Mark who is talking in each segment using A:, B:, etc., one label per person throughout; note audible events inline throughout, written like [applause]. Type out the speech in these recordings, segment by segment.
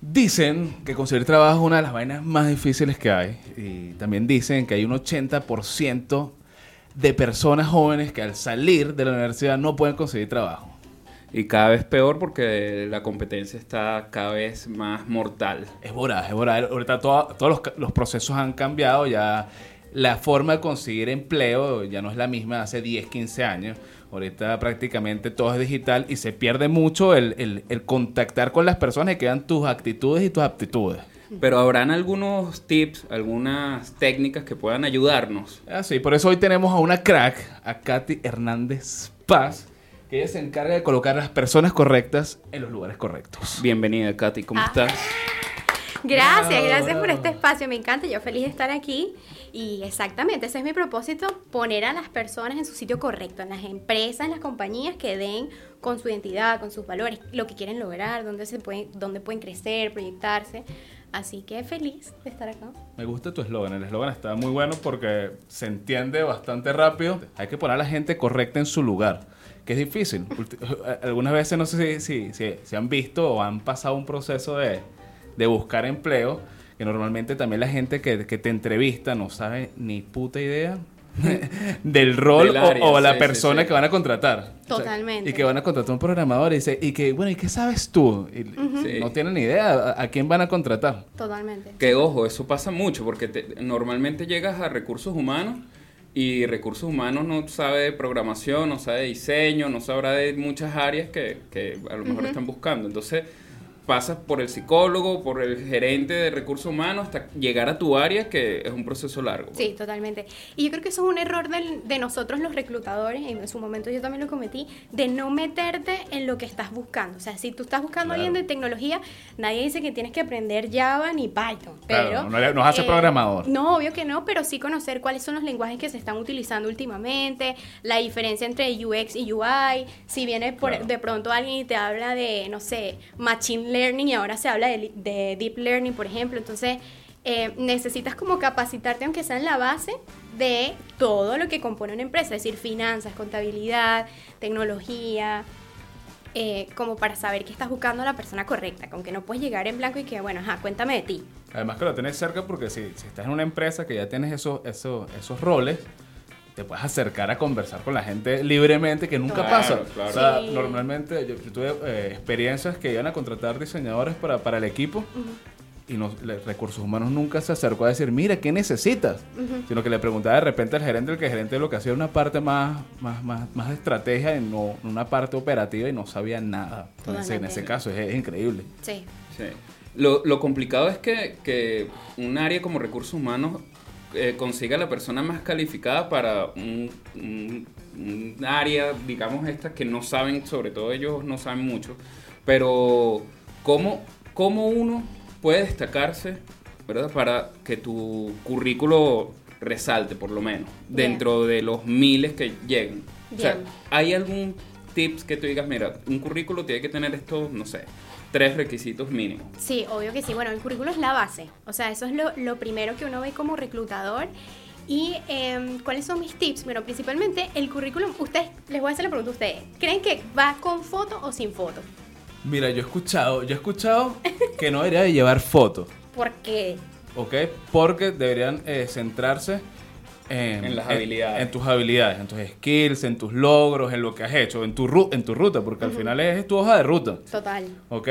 A: Dicen que conseguir trabajo es una de las vainas más difíciles que hay. Y también dicen que hay un 80% de personas jóvenes que al salir de la universidad no pueden conseguir trabajo.
B: Y cada vez peor porque la competencia está cada vez más mortal.
A: Es voraz, es voraz. Ahorita todo- todos los, los procesos han cambiado, ya la forma de conseguir empleo ya no es la misma hace 10, 15 años. Ahorita prácticamente todo es digital y se pierde mucho el, el- el contactar con las personas y quedan tus actitudes y tus aptitudes.
B: Pero habrán algunos tips, algunas técnicas que puedan ayudarnos.
A: Así, por eso hoy tenemos a una crack, a Katy Hernández Paz, que ella se encarga de colocar a las personas correctas en los lugares correctos.
B: Bienvenida, Katy, ¿cómo
C: Ah.
B: estás?
C: Gracias, gracias por este espacio, me encanta, yo feliz de estar aquí. Y exactamente, ese es mi propósito, poner a las personas en su sitio correcto, en las empresas, en las compañías que den con su identidad, con sus valores, lo que quieren lograr, dónde, se pueden, dónde pueden crecer, proyectarse. Así que feliz de estar acá.
A: Me gusta tu eslogan, el eslogan está muy bueno porque se entiende bastante rápido. Hay que poner a la gente correcta en su lugar, que es difícil. [laughs] Ulti- Algunas veces no sé si, si, si- si han visto o han pasado un proceso de, de buscar empleo, que normalmente también la gente que, que te entrevista no sabe ni puta idea [laughs] del rol
B: Del
A: o-
B: área,
A: o, la
B: sí,
A: persona
B: sí, sí.
A: que van a contratar. O sea,
C: Totalmente.
A: y que van a contratar un programador y dice, y que, bueno, ¿y qué sabes tú? Y
B: Sí.
A: No tienen ni idea a, a quién van a contratar.
C: Totalmente.
B: Que ojo, eso pasa mucho porque te- normalmente llegas a recursos humanos y recursos humanos no sabe de programación, no sabe de diseño, no sabrá de muchas áreas que, que a lo mejor están buscando. Entonces pasas por el psicólogo, por el gerente de recursos humanos hasta llegar a tu área que es un proceso largo.
C: Sí, totalmente. Y yo creo que eso es un error del- de nosotros los reclutadores, y en su momento yo también lo cometí, de no meterte en lo que estás buscando. O sea, si tú estás buscando a alguien de tecnología, nadie dice que tienes que aprender Java ni Python.
A: Claro,
C: Pero,
A: no le- no hace programador.
C: No, obvio que no, pero sí conocer cuáles son los lenguajes que se están utilizando últimamente, la diferencia entre UX y UI, si viene por,
A: Claro.
C: de pronto alguien y te habla de, no sé, Machine Learning y ahora se habla de, Deep Learning, por ejemplo, entonces eh, necesitas como capacitarte, aunque sea en la base, de todo lo que compone una empresa, es decir, finanzas, contabilidad, tecnología, eh, como para saber que estás buscando a la persona correcta, con que no puedes llegar en blanco y que, bueno, ajá, cuéntame de ti.
A: Además que lo tienes cerca porque si, si estás en una empresa que ya tienes esos, esos, esos roles, te puedes acercar a conversar con la gente libremente, que nunca
B: Claro,
A: pasa.
B: claro.
A: O sea,
C: Sí.
A: normalmente yo, yo tuve eh, experiencias que iban a contratar diseñadores para, para el equipo y no, le- recursos humanos nunca se acercó a decir, mira, ¿qué necesitas? Sino que le preguntaba de repente al gerente, el que el gerente lo que hacía era una parte más, más, más, más de estrategia y no una parte operativa y no sabía nada. En ese, en ese caso es, es increíble.
C: Sí.
B: Sí. Lo, lo complicado es que, que un área como recursos humanos eh, consiga la persona más calificada para un, un- un área, digamos, esta que no saben, sobre todo ellos no saben mucho, pero ¿cómo, cómo uno puede destacarse, ¿verdad? Para que tu currículo resalte, por lo menos,
C: Bien.
B: dentro de los miles que lleguen. O sea. ¿hay algún tips que tú digas, mira, un currículo tiene que tener estos, no sé, tres requisitos mínimos?
C: Sí, obvio que sí. Bueno, el currículo es la base. O sea, eso es lo, lo primero que uno ve como reclutador. Y em, cuáles son mis tips? Bueno, principalmente el currículum, ustedes, les voy a hacer la pregunta a ustedes. ¿Creen que va con foto o sin foto?
A: Mira, yo he escuchado, yo he escuchado que no debería de llevar fotos,
C: ¿Por qué?
A: ¿ok? Porque deberían eh, centrarse en,
B: En las habilidades.
A: En, tus habilidades, en tus skills, en tus logros, en lo que has hecho, en tu, ru- en tu ruta, porque al final es tu hoja de ruta,
C: Total.
A: ¿ok?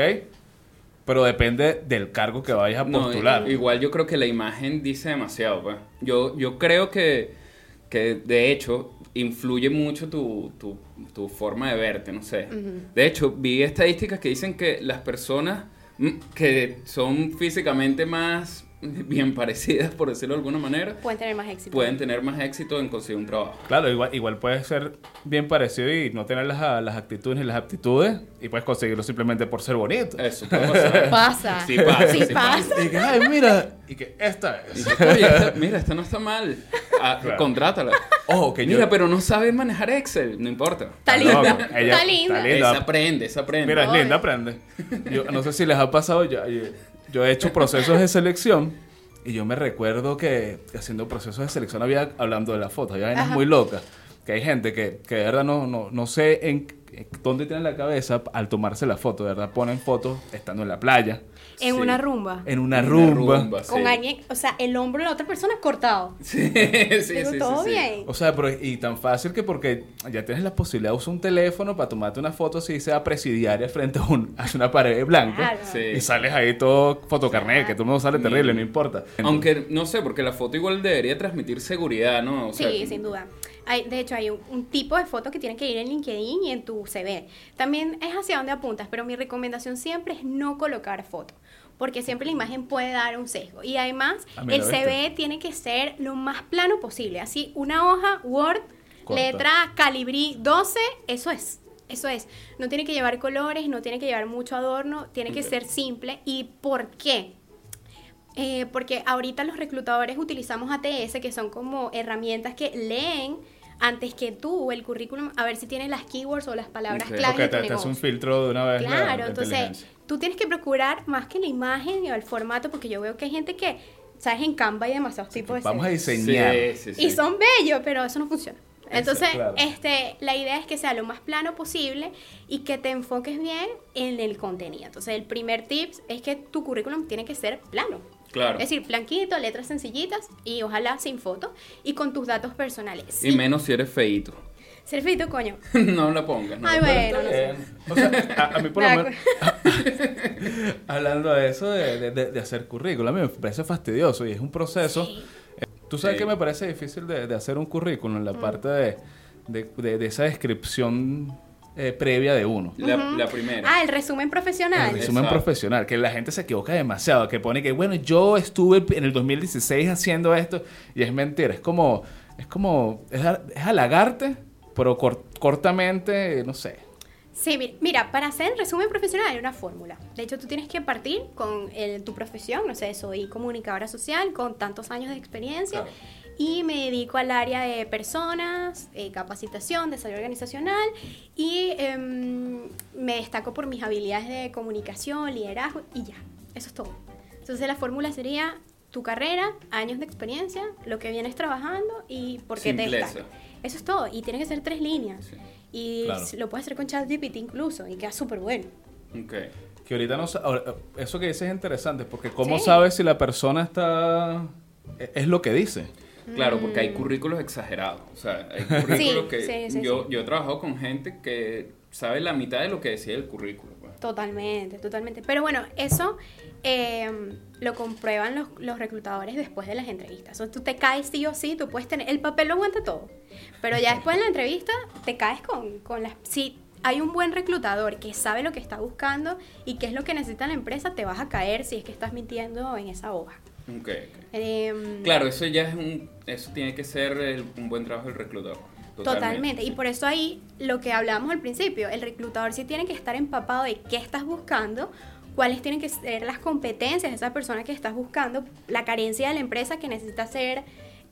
A: Pero depende del cargo que vayas a postular.
B: i- igual yo creo que la imagen dice demasiado. pues. Yo, yo creo que, que de hecho influye mucho tu, tu, tu forma de verte, no sé. De hecho, vi estadísticas que dicen que las personas mm, que son físicamente más [laughs] bien parecidas, por decirlo de alguna manera,
C: Pueden tener más éxito.
B: pueden tener más éxito en conseguir un trabajo.
A: Claro, igual, igual puedes ser bien parecido y no tener las, las actitudes ni las aptitudes y puedes conseguirlo simplemente por ser bonito.
B: Eso puede pasar. [laughs]
C: Pasa.
B: Sí pasa,
C: Sí
B: sí
C: pasa.
A: Y que, ay, mira, y que esta es.
B: dices, "Oye, esta- mira, esta no está mal. Ah, [laughs]
A: Claro.
B: Contrátala.
A: Ojo, que yo...
B: Mira, pero no sabe manejar Excel, no importa.
C: Está linda.
A: ella-
C: Está linda.
A: está linda.
B: Esa aprende, esa aprende.
A: Mira, es linda, aprende. Yo no sé si les ha pasado, yo, yo he hecho procesos de selección y yo me recuerdo que haciendo procesos de selección había, hablando de la foto, había vainas muy locas. que hay gente que, que de verdad no, no, no sé en en dónde tienen la cabeza al tomarse la foto, de verdad ponen fotos estando en la playa,
C: En
B: Sí.
C: una rumba.
A: en una
B: Una
A: rumba.
B: rumba,
C: Con
B: sí.
C: alguien, o sea, el hombro de la otra persona cortado. [laughs]
B: Sí, sí,
C: Digo,
B: sí,
C: todo
B: sí, sí.
C: bien.
A: O sea, pero y tan fácil que porque ya tienes la posibilidad de usar un teléfono para tomarte una foto si sea presidiaria frente a, un, a una pared blanca.
C: Claro.
B: Sí.
A: Y sales ahí todo fotocarnet, que todo el mundo sale terrible, no importa.
B: Aunque, no sé, porque la foto igual debería transmitir seguridad, ¿no? O sea,
C: sí, sin duda. Hay, de hecho, hay un, un tipo de foto que tiene que ir en LinkedIn y en tu CV. También es hacia dónde apuntas, pero mi recomendación siempre es no colocar foto, porque siempre la imagen puede dar un sesgo. Y además,
A: Ah,
C: el. CV tiene que ser lo más plano posible. Así, una hoja, Word,
A: Corta.
C: letra calibrí 12, eso es. Eso es. No tiene que llevar colores, no tiene que llevar mucho adorno, tiene que ser simple. ¿Y por qué? Eh, porque ahorita los reclutadores utilizamos ATS, que son como herramientas que leen antes que tú el currículum, a ver si tienes las keywords o las palabras
B: Ok.
C: clave
A: Ok,
C: de
A: te, hace un filtro de una vez. la-
C: Claro,
A: la
C: entonces tú tienes que procurar más que la imagen o el formato, porque yo veo que hay gente que, sabes, en Canva hay demasiados tipos de
A: Vamos a diseñar.
B: Sí, sí, sí.
C: Y son bellos, pero eso no funciona. Entonces,
A: claro.
C: este, la idea es que sea lo más plano posible y que te enfoques bien en el contenido. Entonces, el primer tip es que tu currículum tiene que ser plano.
B: Claro.
C: Es decir, blanquito, letras sencillitas y ojalá sin foto y con tus datos personales.
B: Y
C: Sí.
B: menos si eres feíto.
C: Ser feito, coño. [laughs]
B: no la pongas. No
C: Ay,
B: la
C: bueno,
B: pongas.
C: no sé.
A: Eh, o sea, a, a mí por lo
C: Me
A: menos, [laughs] hablando de eso, de, de- hacer currículum, a mí me parece fastidioso y es un proceso.
C: Sí.
A: Tú sabes
B: Sí.
A: que me parece difícil de, de hacer un currículum, la parte de, de- de- de esa descripción eh, previa de uno.
B: La,
C: Ujú.
B: la primera.
C: Ah, el resumen profesional.
A: El resumen
B: Exacto.
A: profesional, que la gente se equivoca demasiado, que pone que, bueno, yo estuve en el 2016 haciendo esto, y es mentira, es como, es como, es, a- es halagarte, pero cor- cortamente, no sé.
C: Sí, mi- mira, para hacer el resumen profesional hay una fórmula. De hecho, tú tienes que partir con el- tu profesión, no sé, soy comunicadora social con tantos años de experiencia
A: Claro.
C: Y me dedico al área de personas, eh, capacitación, desarrollo organizacional y em, me destaco por mis habilidades de comunicación, liderazgo y ya, eso es todo. Entonces la fórmula sería tu carrera, años de experiencia, lo que vienes trabajando y por qué te
B: Simpleza.
C: destacas. Eso es todo. Y tiene que ser tres líneas.
B: Sí.
C: Y
A: Claro.
C: lo puedes hacer con ChatGPT incluso y queda súper bueno.
B: Ok.
A: Que ahorita no Eso que dices es interesante, porque ¿cómo
C: Sí.
A: sabes si la persona está... e- es lo que dice?
B: Claro, porque hay currículos exagerados. O sea, hay [laughs] currículos
C: Sí,
B: que
C: sí, sí,
B: yo, yo he trabajado con gente que sabe la mitad de lo que decía el currículo. pues.
C: Totalmente, totalmente. Pero bueno, eso eh, lo comprueban los, los reclutadores después de las entrevistas. O sea, tú te caes sí o sí, tú puedes tener... El papel lo aguanta todo. Pero ya después en la entrevista te caes con, con las... Si hay un buen reclutador que sabe lo que está buscando y qué es lo que necesita la empresa, te vas a caer si es que estás mintiendo en esa hoja.
B: Ok, ok.
C: Em,
B: Claro, eso ya es un... Eso tiene que ser el- un buen trabajo del reclutador.
C: Totalmente. Y por eso ahí lo que hablábamos al principio, el reclutador sí tiene que estar empapado de qué estás buscando, cuáles tienen que ser las competencias de esa persona que estás buscando, la carencia de la empresa que necesita ser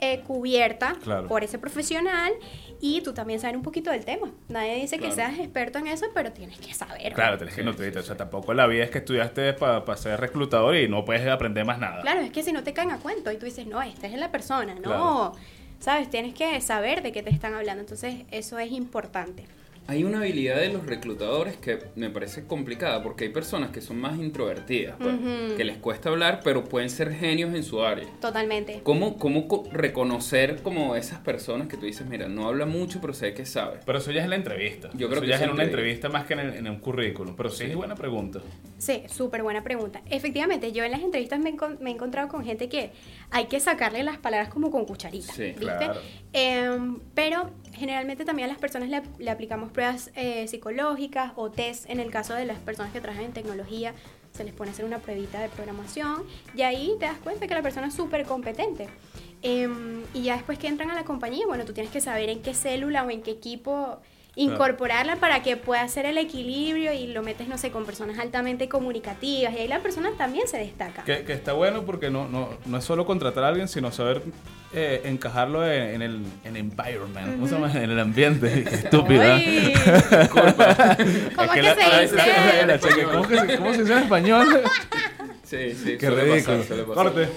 C: eh, cubierta
A: Claro.
C: por ese profesional y tú también saber un poquito del tema. Nadie dice que seas experto en eso, pero tienes que saber.
A: Claro, tenés que no te O sea, tampoco la vida es que estudiaste para ser reclutador y no puedes aprender más nada.
C: Claro, es que si no te caen a cuento y tú dices, no, esta es la persona, no.
A: Claro.
C: ¿Sabes? Tienes que saber de qué te están hablando. Entonces, eso es importante.
B: Hay una habilidad de los reclutadores que me parece complicada porque hay personas que son más introvertidas, pues, que les cuesta hablar, pero pueden ser genios en su área.
C: Totalmente.
B: ¿Cómo, cómo co- reconocer como esas personas que tú dices, mira, no habla mucho, pero sé que sabe?
A: Pero eso ya es en la entrevista.
B: Yo creo
A: eso
B: que
A: ya es
B: sí
A: en una
B: entrevista.
A: más que en, el- en un currículum. Pero sí, es buena pregunta.
C: Sí, súper buena pregunta. Efectivamente, yo en las entrevistas me he encontrado con gente que hay que sacarle las palabras como con cucharita,
B: Sí,
C: ¿viste?
A: claro.
C: Em, pero generalmente también a las personas le, le aplicamos pruebas eh, psicológicas o test en el caso de las personas que trabajan en tecnología. Se les pone a hacer una pruebita de programación y ahí te das cuenta que la persona es súper competente. Em, y ya después que entran a la compañía, bueno, tú tienes que saber en qué célula o en qué equipo incorporarla para que pueda hacer el equilibrio y lo metes, no sé, con personas altamente comunicativas y ahí la persona también se destaca.
A: Que, que está bueno porque no, no, no es solo contratar a alguien, sino saber eh, encajarlo en, en el en environment, ¿cómo se llama? En el ambiente. [laughs] Estúpido. ¿eh? [laughs]
C: ¿Cómo es que
A: la-
C: se
A: la-
C: dice?
A: la- la- la- ¿Cómo, que se- cómo se dice en español? [laughs]
B: Sí, sí.
A: Qué
B: suele
A: ridículo.
B: pasar, suele pasar.
A: Corte.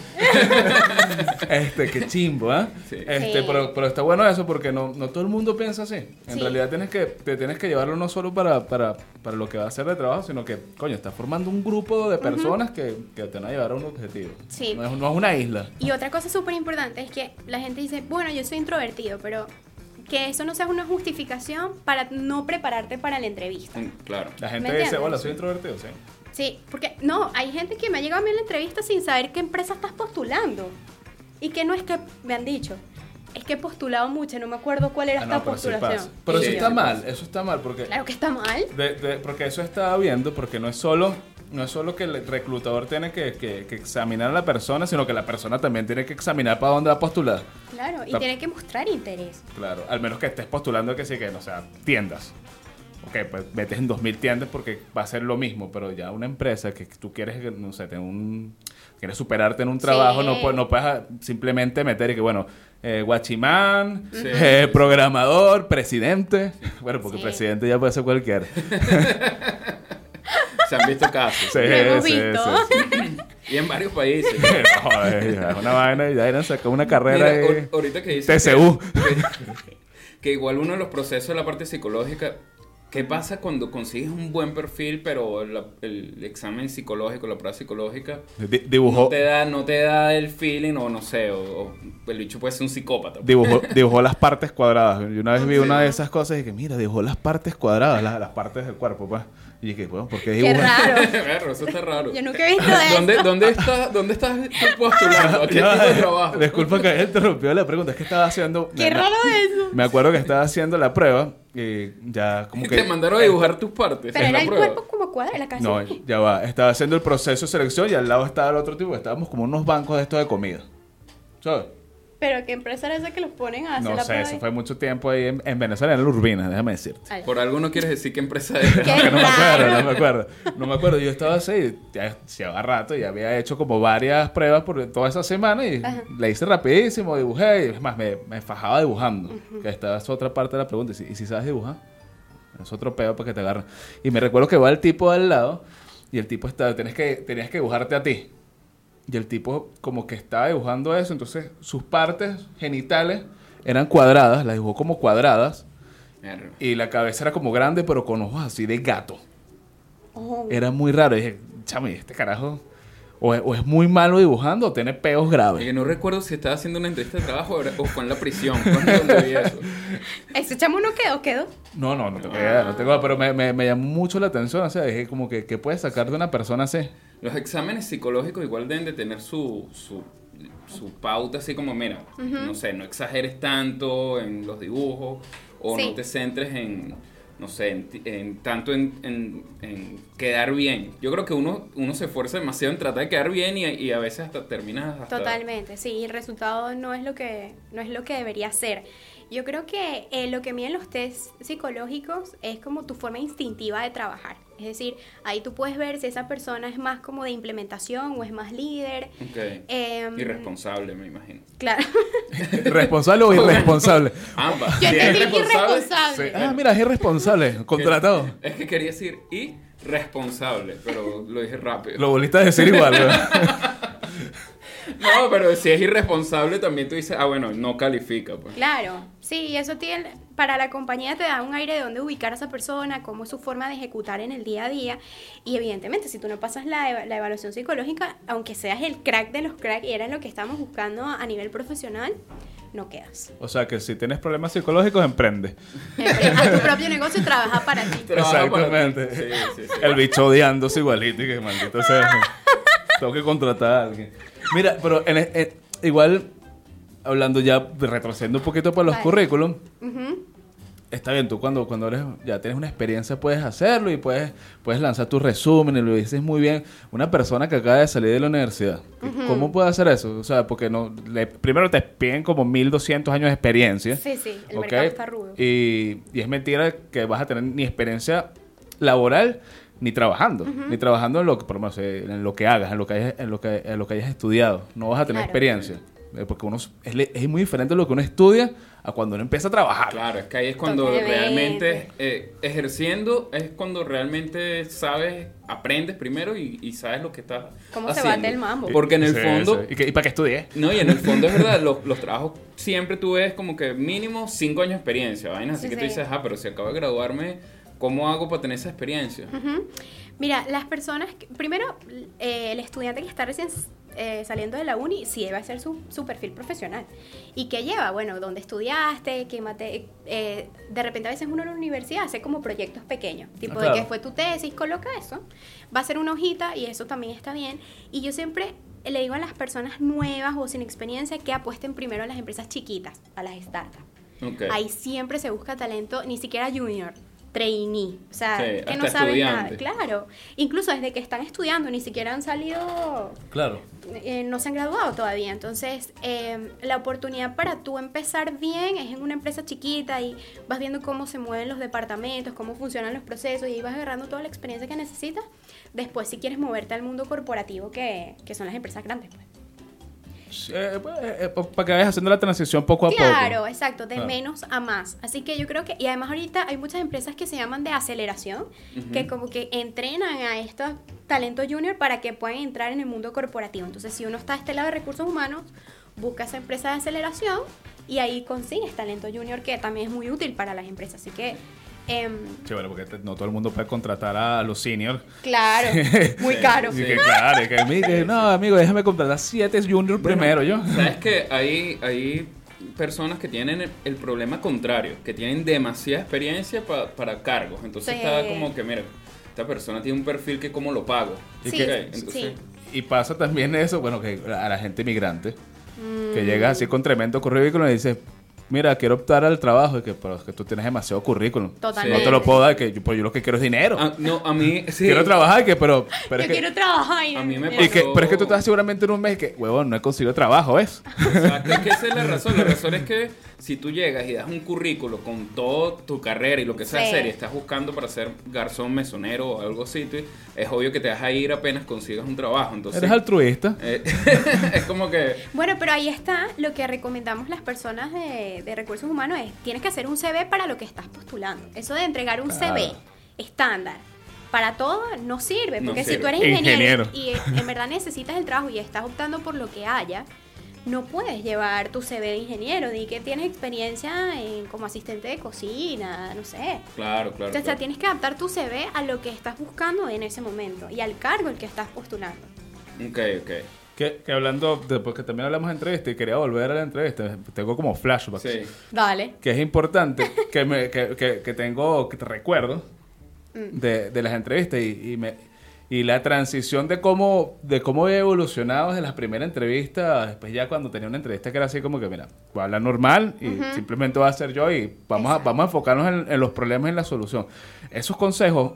A: [laughs] este, qué chimbo, ¿ah?
B: Sí.
A: Este,
C: Sí.
A: pero, pero está bueno eso porque no, no todo el mundo piensa así. En
C: Sí.
A: realidad tienes que, te tienes que llevarlo no solo para, para, para lo que va a hacer de trabajo, sino que, coño, estás formando un grupo de personas que, que te van a llevar a un objetivo.
C: Sí.
A: No es, no es una isla.
C: Y otra cosa súper importante es que la gente dice, bueno, yo soy introvertido, pero que eso no sea una justificación para no prepararte para la entrevista.
B: Mm, Claro.
A: La gente
C: ¿Me
A: dice,
C: entiendes?
A: hola, soy introvertido, sí.
C: Sí, porque no, hay gente que me ha llegado a mí a la entrevista sin saber qué empresa estás postulando. Y que no es que me han dicho, es que he postulado mucho, no me acuerdo cuál era
A: Ah,
C: esta
A: no, pero sí
C: postulación.
A: Pero eso está mal, eso está mal porque
C: Claro que está mal.
A: De- de- porque eso estaba viendo, porque no es solo, no es solo que el reclutador tiene que, que- que examinar a la persona, sino que la persona también tiene que examinar para dónde va a postular.
C: Claro, y tiene que mostrar interés.
A: Claro, al menos que estés postulando que sí que, no sea, tiendas. Ok, pues metes en 2000 tiendas porque va a ser lo mismo, pero ya una empresa que tú quieres, no sé, tener un, quieres superarte en un trabajo,
C: Sí.
A: no, puedes, no puedes ah, simplemente meter y que, bueno, eh, guachimán,
B: Sí,
A: eh,
B: sí,
A: programador, presidente. [laughs] Bueno, porque
C: Sí.
A: presidente ya puede ser cualquiera. [laughs]
B: Se han visto casos.
A: Sí,
C: hemos
A: sí,
C: visto.
A: sí.
B: Y en varios países. [laughs]
A: Joder, ya una vaina y ya eran sacado una carrera
B: Mira, ahorita que dices
A: TCU.
B: Que, que- que igual uno de los procesos de la parte psicológica, ¿qué pasa cuando consigues un buen perfil, pero la- el examen psicológico, la prueba psicológica,
A: Di- dibujó,
B: no te da, no te da el feeling o no sé, o, o el bicho puede ser un psicópata?
A: dibujó, dibujó las partes cuadradas. Yo una vez vi una de esas cosas y dije, mira, dibujó las partes cuadradas, las, las partes del cuerpo, pues. Y dije, bueno, ¿por qué [laughs]
C: Qué
A: dibujó?
C: raro.
B: Claro, eso está raro.
C: Yo nunca he visto [laughs] eso.
B: ¿Dónde, dónde, está, ¿Dónde estás tú postulando? ¿A qué tipo de trabajo?
A: Disculpa que haya interrumpido la pregunta, es que estaba haciendo...
C: Qué
A: me-
C: raro eso.
A: Me acuerdo que estaba haciendo la prueba y ya como que...
B: Te mandaron a dibujar tus partes.
C: Pero era
B: la
C: el
B: prueba.
C: cuerpo como cuadra, la casa.
A: No, ya va. Estaba haciendo el proceso de selección y al lado estaba el otro tipo. Estábamos como unos bancos de estos de comida. ¿Sabes?
C: Pero qué empresa era esa que los ponen a hacer
A: No
C: la
A: sé,
C: prueba
A: eso
C: ahí?
A: fue mucho tiempo ahí en, en Venezuela, en la Urbina, déjame decirte.
C: Ay.
B: Por algo no quieres decir qué empresa [laughs] es.
C: Qué
A: Que no me acuerdo, no me acuerdo. No me acuerdo. Yo estaba así, ya llevaba rato y había hecho como varias pruebas por toda esa semana y
C: Ajá.
A: la hice rapidísimo, dibujé y es más, me, me fajaba dibujando. Que esta es otra parte de la pregunta. ¿Y si, y si sabes dibujar? Es otro pedo para que te agarren. Y me recuerdo que va el tipo al lado y el tipo estaba, tenías que, tenías que dibujarte a ti. Y el tipo como que estaba dibujando eso, entonces sus partes genitales eran cuadradas, las dibujó como cuadradas.
B: Mierda.
A: Y la cabeza era como grande, pero con ojos así de gato.
C: Oh.
A: Era muy raro. Y dije, chame, este carajo. O es, o es muy malo dibujando o tiene peos graves.
B: que no recuerdo si estaba haciendo una entrevista de trabajo o fue en la prisión. vi eso. [laughs]
C: ¿Ese chamo no quedó? ¿Quedó?
A: No, no, no tengo idea, no tengo pero me, me, me llamó mucho la atención. O sea, dije, como que, ¿qué puedes sacar de una persona así?
B: Los exámenes psicológicos igual deben de tener su, su, su pauta, así como, mira, no sé, no exageres tanto en los dibujos o
C: Sí.
B: no te centres en, no sé, en, en tanto en, quedar bien. Yo creo que uno, uno se esfuerza demasiado en tratar de quedar bien y, a veces hasta terminas.
C: Totalmente, sí, el resultado no es lo que, no es lo que debería ser. Yo creo que eh, lo que miden los test psicológicos es como tu forma instintiva de trabajar. Es decir, ahí tú puedes ver si esa persona es más como de implementación o es más líder.
B: Ok.
C: Em,
B: Irresponsable, me imagino.
C: Claro. [laughs]
A: ¿Responsable o irresponsable?
B: Ambas.
C: Yo
B: Si
C: irresponsable.
A: Sí. Ah, mira, es irresponsable. [laughs] Contratado.
B: Es que quería decir irresponsable, pero lo dije rápido.
A: Lo volviste a decir igual, [laughs] ¿verdad?
B: No, pero si es irresponsable también tú dices, ah, bueno, no califica, pues.
C: Claro, sí, y eso tiene, para la compañía te da un aire de dónde ubicar a esa persona, cómo es su forma de ejecutar en el día a día. Y evidentemente, si tú no pasas la, eva- la evaluación psicológica, aunque seas el crack de los cracks y eres lo que estamos buscando a nivel profesional, no quedas.
A: O sea, que si tienes problemas psicológicos, emprende.
C: Empre- A tu propio negocio y trabaja para ti.
B: Trabaja para ti.
A: Exactamente.
B: Sí, sí, sí.
A: El bicho odiándose igualito y que maldito sea. [laughs] Tengo que contratar a alguien. Mira, pero en, en- igual, hablando ya, retrocediendo un poquito para los
C: Vale.
A: está bien, tú cuando, cuando eres, ya tienes una experiencia puedes hacerlo y puedes, puedes lanzar tu resumen y lo dices muy bien. Una persona que acaba de salir de la universidad, ¿cómo puede hacer eso? O sea, porque no, le- primero te piden como 1200 años de experiencia.
C: Sí, sí, el mercado está rudo.
A: Y, y es mentira que vas a tener ni experiencia laboral ni trabajando, ni trabajando en lo que, por lo menos, eh, en lo que hagas, en lo que hayas, en lo que, en lo que hayas estudiado. No vas a tener
C: Claro.
A: experiencia. eh, porque uno es, le- es muy diferente lo que uno estudia a cuando uno empieza a trabajar.
B: Claro, es que ahí es cuando
C: Totalmente.
B: realmente eh, ejerciendo es cuando realmente sabes, aprendes primero y, y sabes lo que estás
C: Cómo se bate el mambo.
B: Porque en el
A: Sí,
B: fondo,
A: sí. ¿Y, qué- y para qué estudié?
B: no, y en el fondo es [laughs] verdad, los, los trabajos siempre tú ves como que mínimo cinco años de experiencia, vainas, así
C: Sí,
B: que tú dices, ah, pero si acabo de graduarme, ¿cómo hago para tener esa experiencia?
C: Ujú. Mira, las personas, que- primero, eh, el estudiante que está recién eh, saliendo de la uni, sí debe hacer su, su perfil profesional. ¿Y qué lleva? Bueno, ¿dónde estudiaste? ¿Qué mate eh, de repente a veces uno en la universidad hace como proyectos pequeños, tipo
A: claro.
C: de que fue tu tesis, coloca eso, va a ser una hojita y eso también está bien. Y yo siempre le digo a las personas nuevas o sin experiencia que apuesten primero a las empresas chiquitas, a las startups.
B: Ok.
C: Ahí siempre se busca talento, ni siquiera junior, trainee. O sea,
B: Sí,
C: que no saben nada. Claro. Incluso desde que están estudiando, ni siquiera han salido,
A: Claro.
C: eh, no se han graduado todavía. Entonces, eh, la oportunidad para tú empezar bien es en una empresa chiquita y vas viendo cómo se mueven los departamentos, cómo funcionan los procesos y vas agarrando toda la experiencia que necesitas. Después, si quieres moverte al mundo corporativo, que, que son las empresas grandes. Pues.
A: Para que vayas haciendo la transición poco a
C: Claro,
A: poco.
C: exacto, de
A: Claro.
C: menos a más. Así que yo creo que, y además ahorita hay muchas empresas que se llaman de aceleración, que como que entrenan a estos talentos junior para que puedan entrar en el mundo corporativo. Entonces, si uno está a este lado de recursos humanos, busca esa empresa de aceleración y ahí consigues talento junior que también es muy útil para las empresas. Así que, em,
A: Sí, bueno, porque te- no todo el mundo puede contratar a los seniors.
C: claro, [laughs] muy caro.
A: Y que claro, y que, no, amigo, déjame contratar siete juniors primero yo.
B: Sabes que hay, hay personas que tienen el, el problema contrario, que tienen demasiada experiencia pa- para cargos. Entonces
C: Sí.
B: está como que, mira, esta persona tiene un perfil que cómo lo pago.
C: Sí,
B: Ok, entonces,
C: sí.
A: Y pasa también eso, bueno, que a la gente migrante,
C: Mm.
A: que llega así con tremendo currículum y dice, mira, quiero optar al trabajo, y que, pero es que tú tienes demasiado currículum.
C: Totalmente.
A: No te lo puedo dar, que yo, pues yo lo que quiero es dinero.
B: Ah, no, a mí [laughs] sí.
A: Quiero trabajar, que, pero, pero
C: Yo
A: es que,
C: quiero trabajar. y-
B: a mí me
A: y que-
B: pasó-
A: pero es que tú estás seguramente en un mes que, huevón, no he conseguido trabajo, ¿ves?
B: Exacto, es que esa es la razón. La razón es que si tú llegas y das un currículo con toda tu carrera y lo que sea
C: Sí.
B: hacer y estás buscando para ser garzón, mesonero o algo así, tú- es obvio que te vas a ir apenas consigas un trabajo. Entonces,
A: Eres altruista.
B: eh, [laughs] es como que
C: Bueno, pero ahí está lo que recomendamos las personas de, de recursos humanos es, tienes que hacer un CV para lo que estás postulando. Eso de entregar un CV estándar para todo no sirve,
B: No
C: porque si tú eres ingeniero,
A: Ingeniero.
C: y en verdad necesitas el trabajo y estás optando por lo que haya, no puedes llevar tu CV de ingeniero, di que tienes experiencia en, como asistente de cocina, no sé.
B: Claro, claro.
C: O sea,
B: claro.
C: tienes que adaptar tu CV a lo que estás buscando en ese momento y al cargo al que estás postulando.
B: Ok, ok.
A: Que, que hablando, después que también hablamos de entrevista y quería volver a la entrevista, tengo como flashbacks.
B: Sí.
C: Dale.
A: que es importante, que, me, que, que, que tengo, que te recuerdo
C: Mm.
A: de, de las entrevistas y, y, me, y la transición de cómo, de cómo he evolucionado desde las primeras entrevistas, después ya cuando tenía una entrevista que era así como que, mira, voy a hablar normal y simplemente voy a ser yo y vamos a, vamos a enfocarnos en, en los problemas y en la solución. Esos consejos...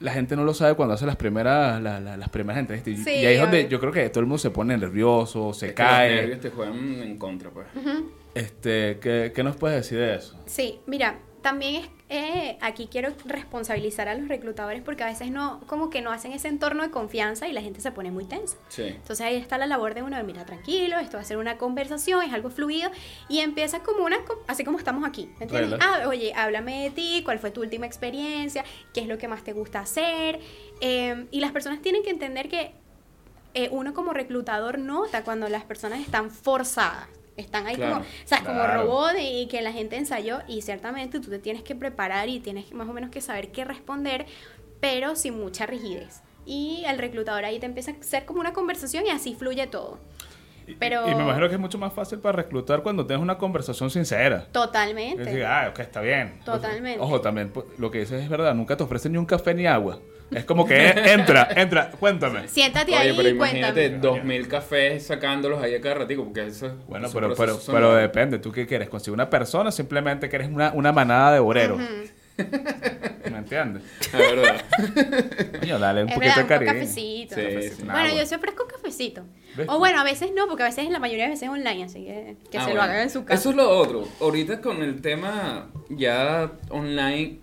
A: La gente no lo sabe cuando hace las primeras, la- la- las primeras entrevistas. Y-
C: Sí,
A: y ahí es donde yo creo que todo el mundo se pone nervioso, se
B: Es que los
A: cae.
B: nervios te juegan en contra, pues.
A: Este, ¿qué, ¿Qué nos puedes decir de eso?
C: Sí, mira, también es, eh, aquí quiero responsabilizar a los reclutadores porque a veces no, como que no hacen ese entorno de confianza y la gente se pone muy tensa.
B: Sí.
C: Entonces ahí está la labor de uno de, mira, tranquilo, esto va a ser una conversación, es algo fluido y empieza como una, así como estamos aquí, ¿me entiendes? Ah, oye, háblame de ti, cuál fue tu última experiencia, qué es lo que más te gusta hacer. Eh, y las personas tienen que entender que eh, uno como reclutador nota cuando las personas están forzadas. Están ahí
B: Claro,
C: como, o sea, como robot y que la gente ensayó y ciertamente tú te tienes que preparar y tienes más o menos que saber qué responder, pero sin mucha rigidez. Y el reclutador ahí te empieza a ser como una conversación y así fluye todo. Pero
A: Y me imagino que es mucho más fácil para reclutar cuando tienes una conversación sincera.
C: totalmente.
A: Es decir, ah, ok, está bien.
C: Totalmente.
A: Ojo, también pues, lo que dices es verdad, nunca te ofrecen ni un café ni agua. Es como que entra, entra, cuéntame.
C: Siéntate
B: Oye,
C: ahí
B: pero
C: y
B: imagínate
C: cuéntame.
B: dos mil cafés sacándolos ahí a cada ratico, porque eso
A: Bueno,
B: esos
A: pero, pero,
B: son-
A: pero depende, ¿tú qué quieres? ¿Conseguir una persona o simplemente quieres una, una manada de obreros? ¿Me entiendes? [laughs]
B: La verdad.
A: Coño, dale un
C: Es
A: poquito
C: verdad,
A: de
C: un
A: cariño.
C: cafecito.
B: Sí,
A: Cafecito,
B: sí.
A: un
C: Bueno, yo sí ofrezco cafecito.
A: ¿Ves
C: O bueno, a veces no, porque a veces, la mayoría de veces online, así que que
B: Ah,
C: se lo
B: bueno.
C: hagan en su casa.
B: Eso es lo otro. Ahorita con el tema ya online,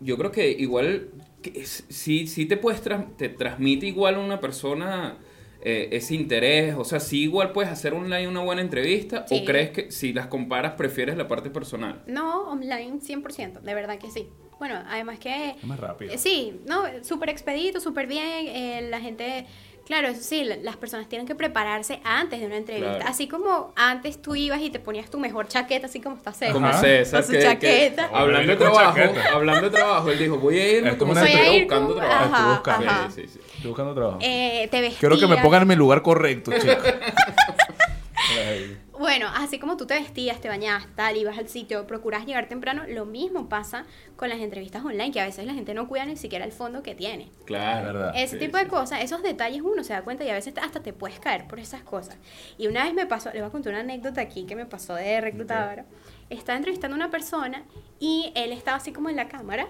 B: yo creo que igual que sí, sí te puedes te transmite igual una persona eh, ese interés? O sea, si igual puedes hacer online una buena entrevista
C: Sí.
B: o crees que si las comparas prefieres la parte personal?
C: No, online 100%, de verdad que sí. Bueno, además que...
A: Es más rápido.
C: eh, Sí, no, súper expedito, súper bien. eh, la gente, claro, eso sí, la- las personas tienen que prepararse antes de una entrevista.
B: Claro.
C: Así como antes tú ibas y te ponías tu mejor chaqueta, así como está César.
B: Como. César,
C: Con su
B: que, que
C: chaqueta.
B: hablando de trabajo, hablando de trabajo, él dijo, voy a irme
A: Es
B: como
A: una-
C: ir
B: buscando
C: como-
B: trabajo.
C: Ajá,
A: Estoy buscando.
C: ajá.
B: Sí, sí, sí.
A: Estoy buscando trabajo.
C: Eh, te vestías.
A: Quiero que me pongan en mi lugar correcto, chicos. [laughs]
C: Bueno, así como tú te vestías, te bañabas, tal, ibas al sitio, procuras llegar temprano, lo mismo pasa con las entrevistas online, que a veces la gente no cuida ni siquiera el fondo que tiene.
B: Claro.
A: Es verdad.
C: Ese
B: Sí,
C: tipo
B: sí.
C: de cosas, esos detalles uno se da cuenta y a veces hasta te puedes caer por esas cosas. Y una vez me pasó, le voy a contar una anécdota aquí que me pasó de reclutadora. Estaba entrevistando a una persona y él estaba así como en la cámara,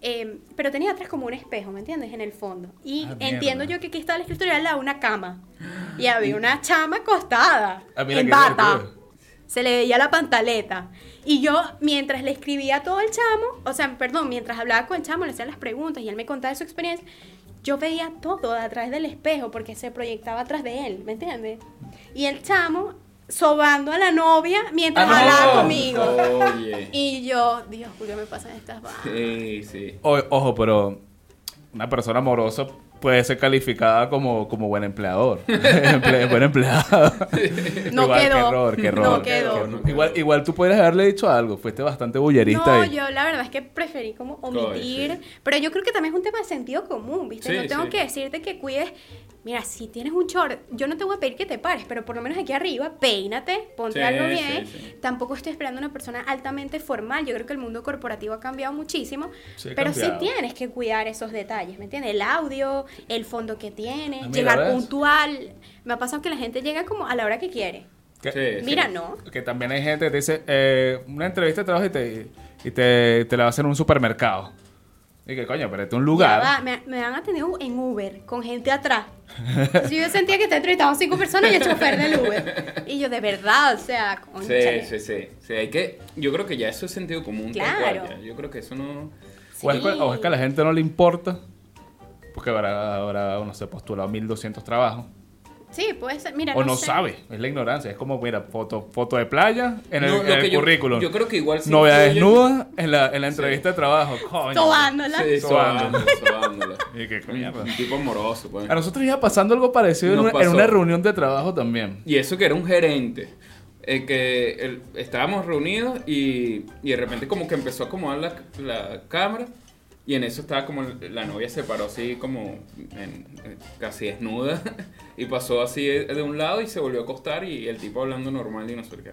C: eh, pero tenía atrás como un espejo, ¿me entiendes? En el fondo. Y
A: Ah,
C: entiendo yo que aquí estaba el escritorio al lado una cama. Y había una chama acostada
A: Ah,
C: en bata. Se le veía la pantaleta. Y yo, mientras le escribía a todo el chamo, o sea, perdón, mientras hablaba con el chamo, le hacía las preguntas y él me contaba de su experiencia, yo veía todo a través del espejo porque se proyectaba atrás de él, ¿me entiendes? Y el chamo sobando a la novia mientras
A: Ah, no.
C: hablaba conmigo.
B: Oye.
C: Y yo, Dios, ¿por qué me pasan estas cosas?
B: Sí, sí.
A: O- ojo, pero una persona amorosa puede ser calificada como, como buen empleador. [laughs] Emple- buen empleado. [laughs]
C: No
A: Igual,
C: quedó.
A: Qué error, qué error.
C: No quedó.
A: Igual, igual tú podrías haberle dicho algo. Fuiste bastante bullerista
C: No,
A: ahí.
C: yo la verdad es que preferí como omitir,
B: sí.
C: pero yo creo que también es un tema de sentido común, ¿viste?
B: Sí,
C: no tengo
B: sí.
C: que decirte que cuides, mira, si tienes un short, yo no te voy a pedir que te pares, pero por lo menos aquí arriba, peínate, ponte
B: Sí,
C: algo bien.
B: sí.
C: Tampoco estoy esperando una persona altamente formal, yo creo que el mundo corporativo ha cambiado muchísimo, pero sí tienes que cuidar esos detalles, ¿me entiendes? El audio, el fondo que tiene,
A: Ah, mira,
C: llegar puntual. Me ha pasado que la gente llega como a la hora que quiere.
A: Que-
B: Sí, sí.
C: Mira, no.
A: Que también hay gente que te dice, eh, una entrevista de trabajo y te, y te, te la va a hacer en un supermercado. Y que coño, pero este es un lugar.
C: va, me, me han atendido en Uber, con gente atrás. Entonces, yo sentía que estaba entrevistando a cinco personas y el chofer del Uber. Y yo, de verdad, o sea,
B: Sí,
C: concha.
B: sí, sí, sí. hay que, yo creo que ya eso es sentido común.
C: Claro.
B: cual, ya. Yo creo que eso no...
A: O, es, que- o es que a la gente no le importa. Porque habrá, habrá no sé, postulado 1200 trabajos.
C: Sí, puede ser. Mira,
A: o no
C: sé.
A: sabe. Es la ignorancia. Es como, mira, foto, foto de playa en el,
B: No,
A: en el
B: yo-
A: currículum.
B: yo creo que igual sí
A: Novia desnuda en la, en la entrevista de trabajo. Coño.
C: Sobándola.
B: Sí,
A: Sobándola. [laughs] Y que
B: un,
A: mierda.
B: un tipo amoroso, pues.
A: A nosotros iba pasando algo parecido en una, en una reunión de trabajo también.
B: Y eso que era un gerente. eh, que él- estábamos reunidos y, y de repente como que empezó a acomodar la, la cámara y en eso estaba como la novia se paró así como en- casi desnuda [laughs] y pasó así de, un lado y se volvió a acostar y el tipo hablando normal y no sé qué.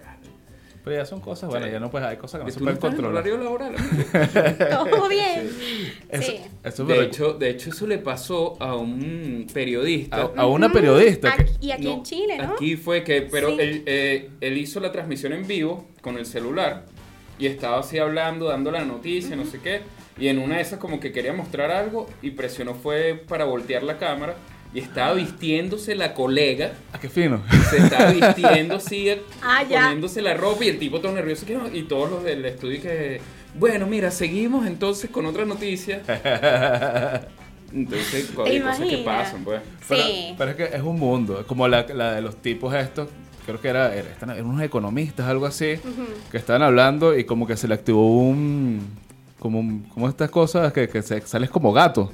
A: Pero ya son cosas, bueno,
B: Sí.
A: ya no puedes, hay cosas que no
B: ¿Y
A: se pueden
B: en
A: controlar.
B: laboral? [laughs]
C: Todo bien.
A: Eso,
C: Sí.
A: eso
B: De hecho, de hecho, eso le pasó a un periodista.
A: a, a una periodista
C: Aquí- y aquí
B: No,
C: en Chile, ¿no?
B: Aquí fue que, pero
C: Sí.
B: él, eh, él hizo la transmisión en vivo con el celular y estaba así hablando, dando la noticia, no sé qué. Y en una de esas como que quería mostrar algo y presionó fue para voltear la cámara y estaba vistiéndose la colega.
A: ¿A qué fino?
B: Se estaba vistiendo así, [laughs]
C: Ah, ya.
B: poniéndose la ropa y el tipo todo nervioso que no, y todos los del estudio que, bueno, mira, seguimos entonces con otra noticia. [laughs] Entonces,
C: ¿Te
B: cosas que
C: imaginas?
B: pasan, pues.
A: Pero,
C: Sí.
A: pero es que es un mundo, es como la, la de los tipos estos, creo que era, eran unos economistas, algo así, que estaban hablando y como que se le activó un, como, un- como estas cosas que, que se, sales como gato.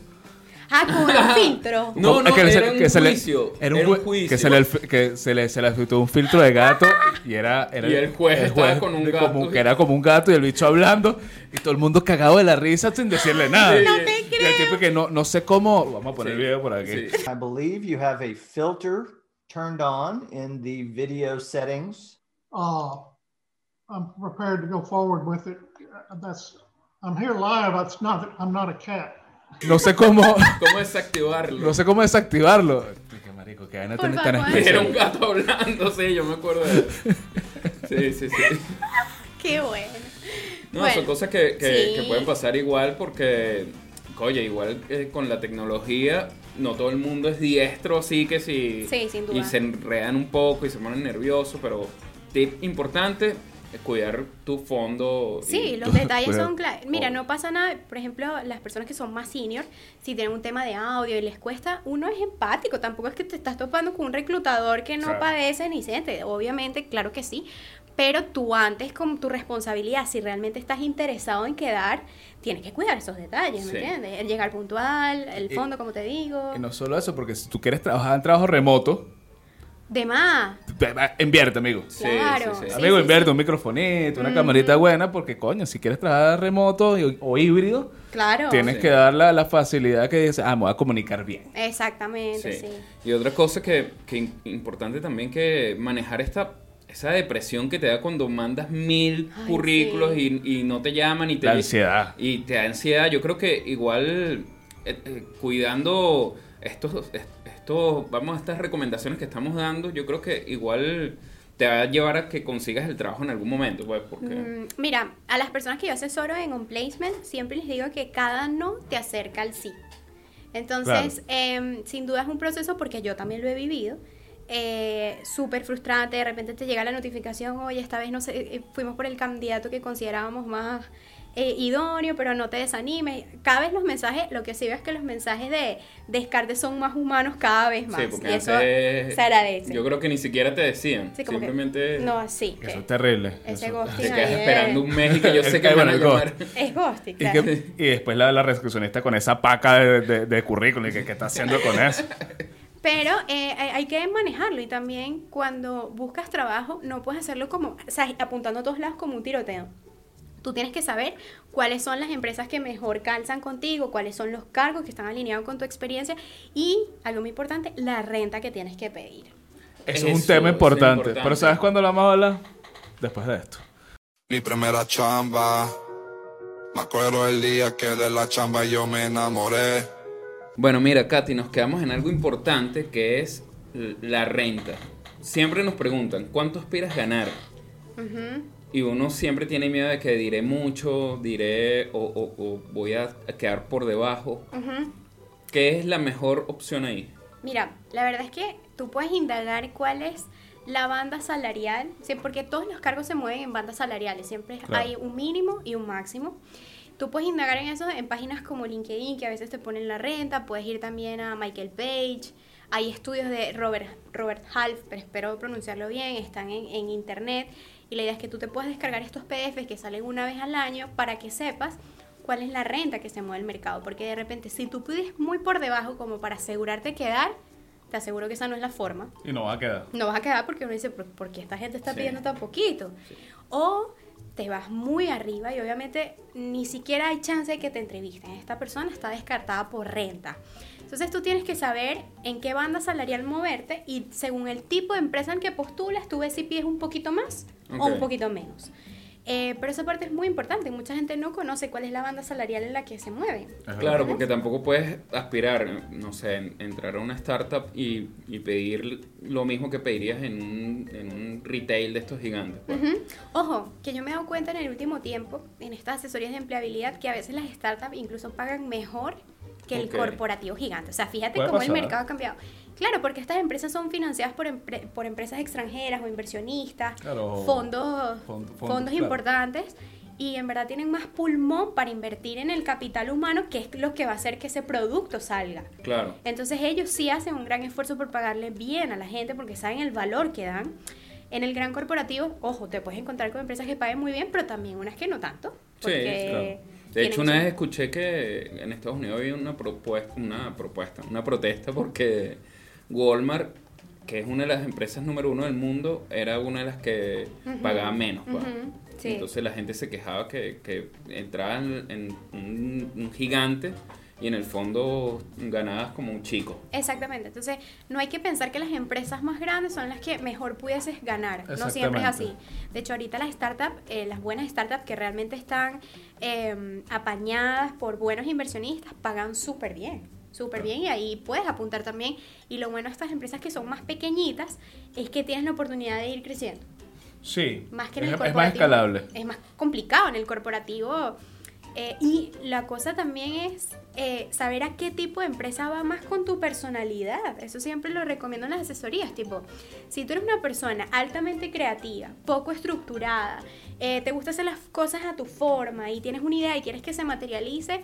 C: Ah, con el [laughs] filtro.
B: No,
A: Como-
B: no,
A: que le-
B: era un
A: que se le-
B: juicio,
A: era un,
B: era un
A: ju-
B: juicio.
A: Que se le, que se le, se le activó un filtro de gato y era... era
B: Y el juez estaba con un
A: de
B: gato.
A: como- que era como un gato y el bicho hablando y todo el mundo cagado de la risa sin decirle nada.
B: Sí.
C: No te
A: Y el tipo que no, no sé cómo... Vamos a poner
B: Sí,
A: el video por aquí.
B: sí.
D: I believe you have a filter turned on in the video settings.
E: uh, I'm prepared to go forward with it. That's, I'm here live. It's not, I'm not a cat.
A: No sé cómo... [laughs]
B: ¿Cómo desactivarlo?
A: No sé cómo desactivarlo. Qué marico, que vaina tan, especial.
B: Era un gato hablando, sí, yo me acuerdo de eso. Sí, sí, sí. [laughs]
C: Qué bueno.
B: No,
C: Bueno,
B: son cosas que, que,
C: sí.
B: que pueden pasar igual porque, oye, igual eh, con la tecnología, no todo el mundo es diestro, así que si...
C: Sí, sin duda.
B: Y se enredan un poco y se ponen nerviosos, pero tip importante, cuidar tu fondo. y-
C: Sí, los detalles [laughs] son clave. Mira,
B: Oh.
C: no pasa nada. Por ejemplo, las personas que son más senior, si tienen un tema de audio y les cuesta, uno es empático. Tampoco es que te estás topando con un reclutador que no
A: Claro.
C: padece ni siente. Obviamente, claro que sí. Pero tú antes, con tu responsabilidad, si realmente estás interesado en quedar, tienes que cuidar esos detalles, ¿me
B: Sí.
C: entiendes? El llegar puntual, el
A: Y-
C: fondo, como te digo.
A: Y no solo eso, porque si tú quieres trabajar en trabajo remoto,
C: De más.
A: invierte, amigo.
B: Sí,
C: Claro.
B: sí, sí.
C: Sí,
A: amigo,
C: sí,
A: invierte
C: sí.
A: un microfonito, una camarita buena, porque coño, si quieres trabajar remoto y- o híbrido,
C: Claro.
A: tienes
B: Sí.
A: que dar la, la facilidad que dices, ah, me voy a comunicar bien.
C: Exactamente, sí.
B: Sí. Y otra cosa que, que importante también que manejar esta esa depresión que te da cuando mandas mil
C: Ay,
B: currículos
C: sí.
B: y, y no te llaman y te
A: La ansiedad.
B: y te da ansiedad. Yo creo que igual eh, eh, cuidando estos est- estos vamos a estas recomendaciones que estamos dando, yo creo que igual te va a llevar a que consigas el trabajo en algún momento, pues porque
C: Mm, Mira, a las personas que yo asesoro en On Placement, siempre les digo que cada no te acerca al sí. Entonces, em, sin duda es un proceso porque yo también lo he vivido. eh, Súper frustrante, de repente te llega la notificación, oye, esta vez no sé, eh, fuimos por el candidato que considerábamos más eh, idóneo, pero no te desanimes. Cada vez los mensajes, lo que sí veo es que los mensajes de descarte son más humanos cada vez más.
B: Sí, porque
C: y eso
B: antes
C: se agradece.
B: Yo creo que ni siquiera te decían,
C: Sí, como que-
B: simplemente
C: no, sí.
A: Eso es terrible.
C: ese
A: Eso-
C: ghosting
B: te
C: ahí
B: quedas
C: es-
B: esperando un mes y que yo [laughs] sé que me van a llamar.
C: Es ghosting,
A: Y,
C: claro.
A: que- y después la, la recepcionista con esa paca de, de, de currículum y que qué está haciendo con eso.
C: Pero eh, hay hay que manejarlo y también cuando buscas trabajo no puedes hacerlo como, o sea, apuntando a todos lados como un tiroteo. Tú tienes que saber cuáles son las empresas que mejor calzan contigo, cuáles son los cargos que están alineados con tu experiencia y, algo muy importante, la renta que tienes que pedir.
A: Eso es un tema importante.
B: importante.
A: Pero ¿sabes cuándo lo vamos a hablar? Después de esto.
F: Mi primera chamba. Me acuerdo el día que de la chamba yo me enamoré.
B: Bueno, mira, Katy, nos quedamos en algo importante que es la renta. Siempre nos preguntan, ¿cuánto aspiras ganar?
C: Ujú.
B: Y uno siempre tiene miedo de que diré mucho, diré o, o- o voy a quedar por debajo.
C: Ujú.
B: ¿Qué es la mejor opción ahí?
C: Mira, la verdad es que tú puedes indagar cuál es la banda salarial, sí, porque todos los cargos se mueven en bandas salariales, siempre
A: Claro.
C: hay un mínimo y un máximo. Tú puedes indagar en eso en páginas como LinkedIn, que a veces te ponen la renta, puedes ir también a Michael Page, hay estudios de Robert, Robert Half, pero espero pronunciarlo bien, están en, en internet, y la idea es que tú te puedas descargar estos PDFs que salen una vez al año para que sepas cuál es la renta que se mueve el mercado, porque de repente si tú pides muy por debajo como para asegurarte quedar, te aseguro que esa no es la forma.
A: Y no va a quedar.
C: No vas a quedar porque uno dice, ¿por, qué esta gente está
B: Sí.
C: pidiendo tan poquito? O te vas muy arriba y obviamente ni siquiera hay chance de que te entrevisten. Esta persona está descartada por renta. Entonces tú tienes que saber en qué banda salarial moverte y según el tipo de empresa en que postulas, tú ves si pides un poquito más o un poquito menos. Eh, pero esa parte es muy importante. Mucha gente no conoce cuál es la banda salarial en la que se mueve.
B: Claro, porque tampoco puedes aspirar, no sé, en- entrar a una startup y, y pedir lo mismo que pedirías en un, en un retail de estos gigantes. pues.
C: Ujú. Ojo, que yo me he dado cuenta en el último tiempo, en estas asesorías de empleabilidad, que a veces las startups incluso pagan mejor que el corporativo gigante. O sea, fíjate cómo el mercado ha cambiado. Claro, porque estas empresas son financiadas por, empre- por empresas extranjeras o inversionistas,
A: Claro.
C: fondos,
A: Fond- fondos,
C: fondos
A: claro.
C: importantes. Y en verdad tienen más pulmón para invertir en el capital humano, que es lo que va a hacer que ese producto salga.
B: Claro.
C: Entonces ellos sí hacen un gran esfuerzo por pagarle bien a la gente porque saben el valor que dan. En el gran corporativo, ojo, te puedes encontrar con empresas que paguen muy bien, pero también unas que no tanto. Porque
B: claro. De hecho, una vez escuché que en Estados Unidos había una propuesta, una propuesta, una protesta porque Walmart, que es una de las empresas número uno del mundo, era una de las que pagaba menos. pues.
C: Sí.
B: Entonces la gente se quejaba que, que entraban en un, un gigante y en el fondo ganabas como un chico.
C: Exactamente. Entonces, no hay que pensar que las empresas más grandes son las que mejor pudieses ganar. No siempre es así. De hecho, ahorita las startups, eh, las buenas startups que realmente están eh, apañadas por buenos inversionistas, pagan súper bien. Súper bien y ahí puedes apuntar también. Y lo bueno de estas empresas que son más pequeñitas es que tienes la oportunidad de ir creciendo.
A: Sí.
C: Más que en
A: es,
C: el
A: es más
C: corporativo.
A: escalable.
C: Es más complicado en el corporativo. Eh, y la cosa también es eh, saber a qué tipo de empresa va más con tu personalidad. Eso siempre lo recomiendo en las asesorías. Tipo, si tú eres una persona altamente creativa, poco estructurada, eh, te gusta hacer las cosas a tu forma y tienes una idea y quieres que se materialice,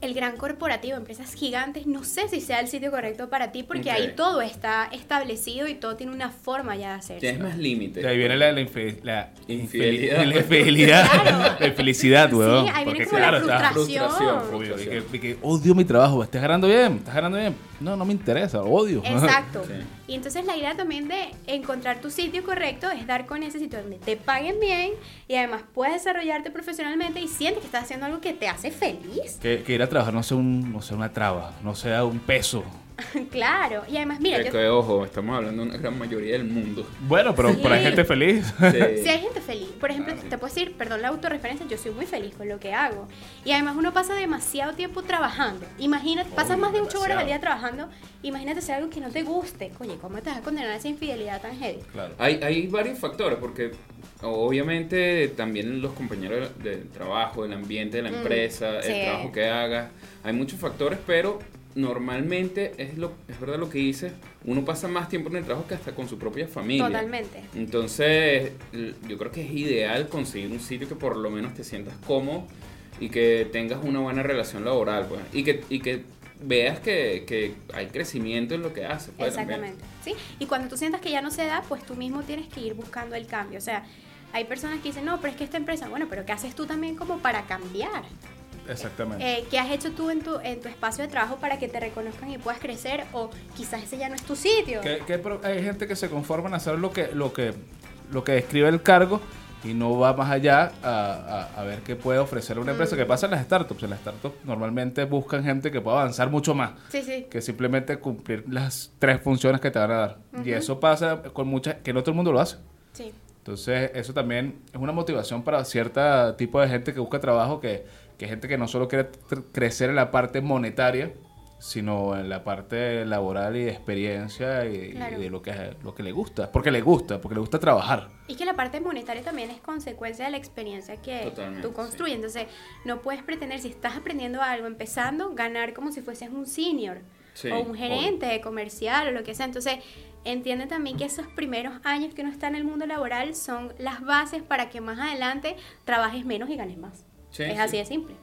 C: el gran corporativo, empresas gigantes, no sé si sea el sitio correcto para ti porque ahí todo está establecido y todo tiene una forma ya de hacerse.
B: Tienes más límites.
A: De ahí viene la, la, la
B: Infidelidad.
A: infeli- [laughs] La infidelidad.
C: Claro.
A: La infelicidad,
C: Sí,
A: weón.
C: ahí viene
A: Porque
C: como la
A: claro,
C: frustración.
B: frustración,
A: Obvio, y
B: frustración.
A: que, y que odio mi trabajo, estás ganando bien, estás ganando bien. No, no me interesa, odio.
C: Exacto.
B: Sí.
C: Y entonces la idea también de encontrar tu sitio correcto es dar con ese sitio donde te paguen bien y además puedes desarrollarte profesionalmente y sientes que estás haciendo algo que te hace feliz.
A: que, que ir a trabajar no sea, un, no sea una traba, no sea un peso. [laughs]
C: claro. Y además, mira,
B: Que,
C: yo,
B: que, ojo, estamos hablando de una gran mayoría del mundo.
A: Bueno, pero,
C: Sí.
A: pero hay gente feliz.
B: Sí. [laughs]
C: Si hay gente feliz, por ejemplo, te puedo decir, perdón la autorreferencia, yo soy muy feliz con lo que hago. Y además uno pasa demasiado tiempo trabajando. Imagínate, pasas
A: Obvio,
C: más de 8 horas al día trabajando, imagínate hacer algo que no te guste. Oye, ¿cómo te vas a condenar a esa infidelidad tan heavy?
A: Claro.
B: Hay, hay varios factores, porque obviamente también los compañeros del trabajo, el ambiente de la
C: Mm,
B: empresa,
C: sí.
B: el trabajo que hagas, hay muchos factores, pero normalmente es lo es verdad lo que dices, uno pasa más tiempo en el trabajo que hasta con su propia familia.
C: Totalmente.
B: Entonces, yo creo que es ideal conseguir un sitio que por lo menos te sientas cómodo y que tengas una buena relación laboral, pues, y que, y que veas que, que hay crecimiento en lo que haces. pues, también.
C: Exactamente. ¿sí? Y cuando tú sientas que ya no se da, pues tú mismo tienes que ir buscando el cambio. O sea, hay personas que dicen, no, pero es que esta empresa, bueno, pero ¿qué haces tú también como para cambiar?
A: Exactamente.
C: Eh, ¿Qué has hecho tú en tu, en tu espacio de trabajo para que te reconozcan y puedas crecer? O quizás ese ya no es tu sitio.
A: Que- que hay gente que se conforma en hacer lo que, lo que, lo que describe el cargo y no va más allá a, a- a ver qué puede ofrecer una empresa. ¿Qué pasa en las startups? En las startups normalmente buscan gente que pueda avanzar mucho más
C: Sí, sí.
A: que simplemente cumplir las tres funciones que te van a dar. Y eso pasa con muchas, que no todo el mundo lo hace.
C: Sí.
A: Entonces, eso también es una motivación para cierto tipo de gente que busca trabajo, que, que gente que no solo quiere tr- crecer en la parte monetaria, sino en la parte laboral y de experiencia y, y
C: Claro.
A: de lo que, lo que le gusta. Porque le gusta, porque le gusta trabajar.
C: Y que la parte monetaria también es consecuencia de la experiencia que
B: Totalmente,
C: tú construyes. Entonces, no puedes pretender, si estás aprendiendo algo, empezando, ganar como si fueses un senior
B: Sí,
C: o un gerente comercial o lo que sea. Entonces, entiende también que esos primeros años que uno está en el mundo laboral son las bases para que más adelante trabajes menos y ganes más.
B: Sí,
C: es
B: sí.
C: así de simple.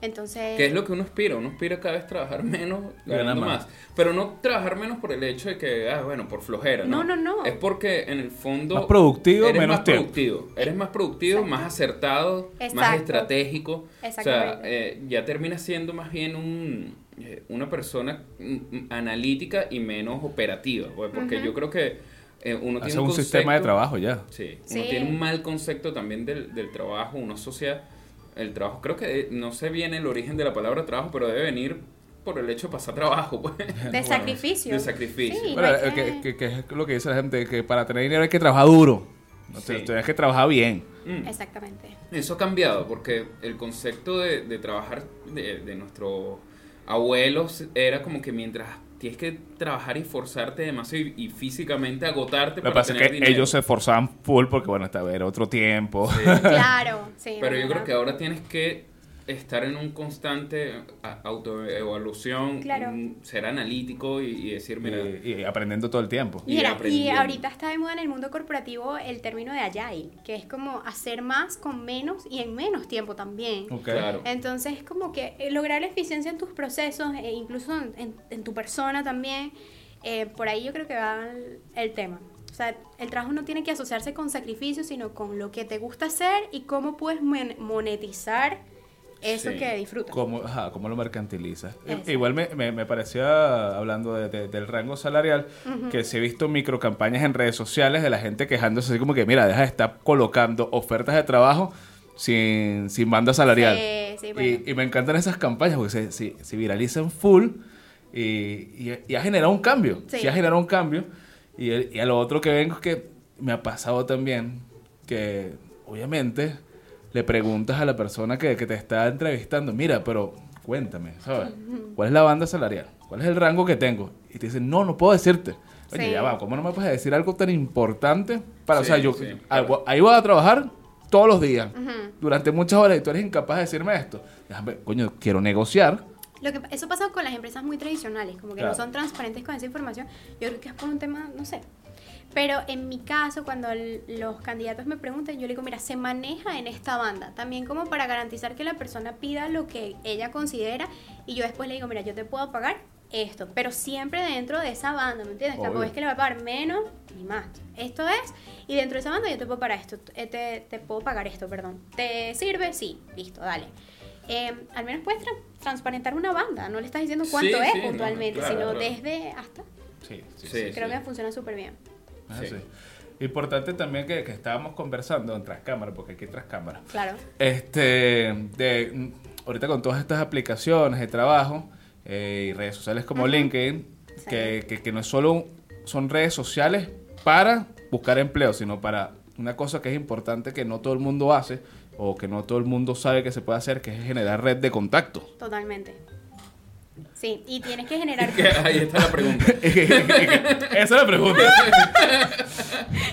C: Entonces,
B: Que es lo que uno aspira, uno aspira cada vez trabajar menos,
A: Ganar
B: ganando
A: más.
B: más. Pero no trabajar menos por el hecho de que, ah, bueno, por flojera, ¿no?
C: No, no, no.
B: Es porque en el fondo...
A: Más productivo,
B: eres
A: menos
B: más
A: tiempo.
B: productivo. Eres más productivo,
C: Exacto.
B: más acertado, más
C: Exacto.
B: estratégico. O sea, eh, ya terminas siendo más bien un, eh, una persona mm, mm, analítica y menos operativa. pues, porque
C: Ujú.
B: yo creo que eh, uno
A: Hace
B: tiene
A: un
B: un
A: sistema de trabajo ya.
B: Sí,
C: Sí.
B: uno tiene un mal concepto también del, del trabajo, uno asocia el trabajo, creo que eh, no sé bien el origen de la palabra trabajo, pero debe venir por el hecho de pasar trabajo, pues.
C: de sacrificio.
B: de sacrificio.
C: Sí,
A: Bueno,
C: no hay
A: que,
C: que-
A: que- que es lo que dice la gente, que para tener dinero hay que trabajar duro. No
B: Sí.
A: Tienes que trabajar bien.
B: Mm.
C: Exactamente.
B: Eso ha cambiado porque el concepto de, de trabajar de, de nuestros abuelos era como que mientras tienes que trabajar y esforzarte demasiado y, y físicamente agotarte
A: Lo que
B: para
A: pasa es que
B: dinero.
A: ellos se esforzaban full porque, bueno, estaba era otro tiempo.
B: Sí.
C: Claro, sí.
B: Pero yo
C: ¿verdad?
B: creo que ahora tienes que estar en un constante a- autoevaluación,
C: Claro.
B: un- ser analítico y, y decir, mira,
A: y, y aprendiendo todo el tiempo.
B: Y
C: Mira, y
B: aprendiendo.
C: ahorita está de moda en el mundo corporativo el término de agile, que es como hacer más con menos y en menos tiempo también.
A: Ok.
B: claro.
C: Entonces, es como que eh, lograr la eficiencia en tus procesos e incluso en, en- en tu persona también, eh, por ahí yo creo que va el, el tema. O sea, el trabajo no tiene que asociarse con sacrificio, sino con lo que te gusta hacer y cómo puedes mon- monetizar eso
B: Sí.
C: que disfrutas.
A: ¿Cómo, ajá, cómo lo mercantilizas?
C: Exacto.
A: Igual me, me, me parecía, hablando de- de- del rango salarial, que se he visto microcampañas en redes sociales de la gente quejándose así como que, mira, deja de estar colocando ofertas de trabajo sin, sin banda salarial.
C: Sí, sí, bueno.
A: y, me encantan esas campañas porque se, se- se viralizan full y, y- y ha generado un cambio.
C: Sí.
A: Sí, ha generado un cambio. Y, el- y a lo otro que vengo es que me ha pasado también que, obviamente, le preguntas a la persona que, que te está entrevistando, mira, pero cuéntame, ¿sabes? ¿Cuál es la banda salarial? ¿Cuál es el rango que tengo? Y te dicen, no, no puedo decirte. Oye,
C: Sí.
A: ya va, ¿cómo no me puedes decir algo tan importante? Para, o
B: Sí,
A: sea, yo
B: sí,
A: ah,
B: claro.
A: ahí voy a trabajar todos los días, durante muchas horas, y tú eres incapaz de decirme esto. Déjame, coño, quiero negociar.
C: Lo que, eso pasa con las empresas muy tradicionales, como que no son transparentes con esa información. Yo creo que es por un tema, no sé. Pero en mi caso, cuando los candidatos me preguntan, yo le digo, mira, se maneja en esta banda. También como para garantizar que la persona pida lo que ella considera y yo después le digo, mira, yo te puedo pagar esto, pero siempre dentro de esa banda, ¿me entiendes? Tampoco es que le va a pagar menos ni más. Esto es, y dentro de esa banda yo te puedo pagar esto, eh, te, te puedo pagar esto, perdón. ¿Te sirve? Sí, listo, dale. Eh, al menos puedes tra- transparentar una banda, no le estás diciendo cuánto
B: Sí,
C: es
B: sí, no,
C: puntualmente,
B: claro,
C: sino
B: claro.
C: desde hasta.
A: Sí, sí,
B: Sí,
C: Creo que funciona súper bien.
A: Es
B: Sí.
A: así. Importante también que, que estábamos conversando en tras cámaras, porque aquí hay tras cámaras.
C: Claro.
A: Este, de, ahorita con todas estas aplicaciones de trabajo eh, y redes sociales como LinkedIn,
C: Sí.
A: que, que, que no es solo son redes sociales para buscar empleo, sino para una cosa que es importante que no todo el mundo hace o que no todo el mundo sabe que se puede hacer, que es generar red de contacto.
C: Totalmente. Sí, y tienes que generar.
B: Que Ahí está la pregunta. [laughs]
A: Esa es la pregunta. [laughs]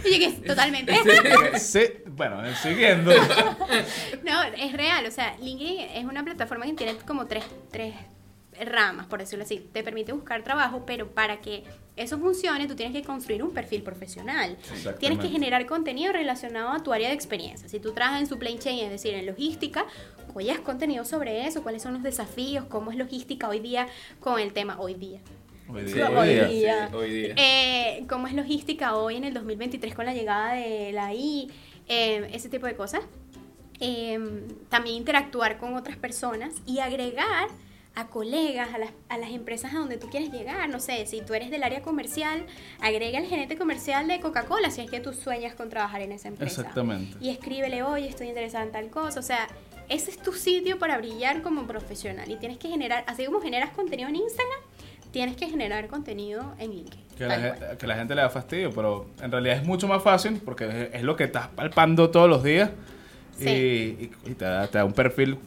C: Y que totalmente.
A: Sí, bueno, siguiendo. [laughs]
C: No, es real. O sea, LinkedIn es una plataforma que tiene como tres, tres ramas, por decirlo así. Te permite buscar trabajo, pero para que eso funcione, tú tienes que construir un perfil profesional. Tienes que generar contenido relacionado a tu área de experiencia. Si tú trabajas en supply chain, es decir, en logística, collas contenido sobre eso, cuáles son los desafíos, cómo es logística hoy día con el tema hoy día.
A: Hoy
B: Sí,
A: día,
C: Hoy
A: hoy día.
C: día.
B: Sí, hoy día.
C: Eh, cómo es logística hoy en el 2023 con la llegada de la I, eh, ese tipo de cosas. Eh, también interactuar con otras personas y agregar a colegas, a las, a las empresas a donde tú quieres llegar. No sé, si tú eres del área comercial, agrega el gerente comercial de Coca-Cola si es que tú sueñas con trabajar en esa empresa.
A: Exactamente.
C: Y escríbele, oye, estoy interesada en tal cosa. O sea, ese es tu sitio para brillar como profesional. Y tienes que generar, así como generas contenido en Instagram, tienes que generar contenido en LinkedIn.
A: Que la, gente, que la gente le da fastidio, pero en realidad es mucho más fácil porque es, es lo que estás palpando todos los días y,
C: Sí.
A: y- y te, da, te da un perfil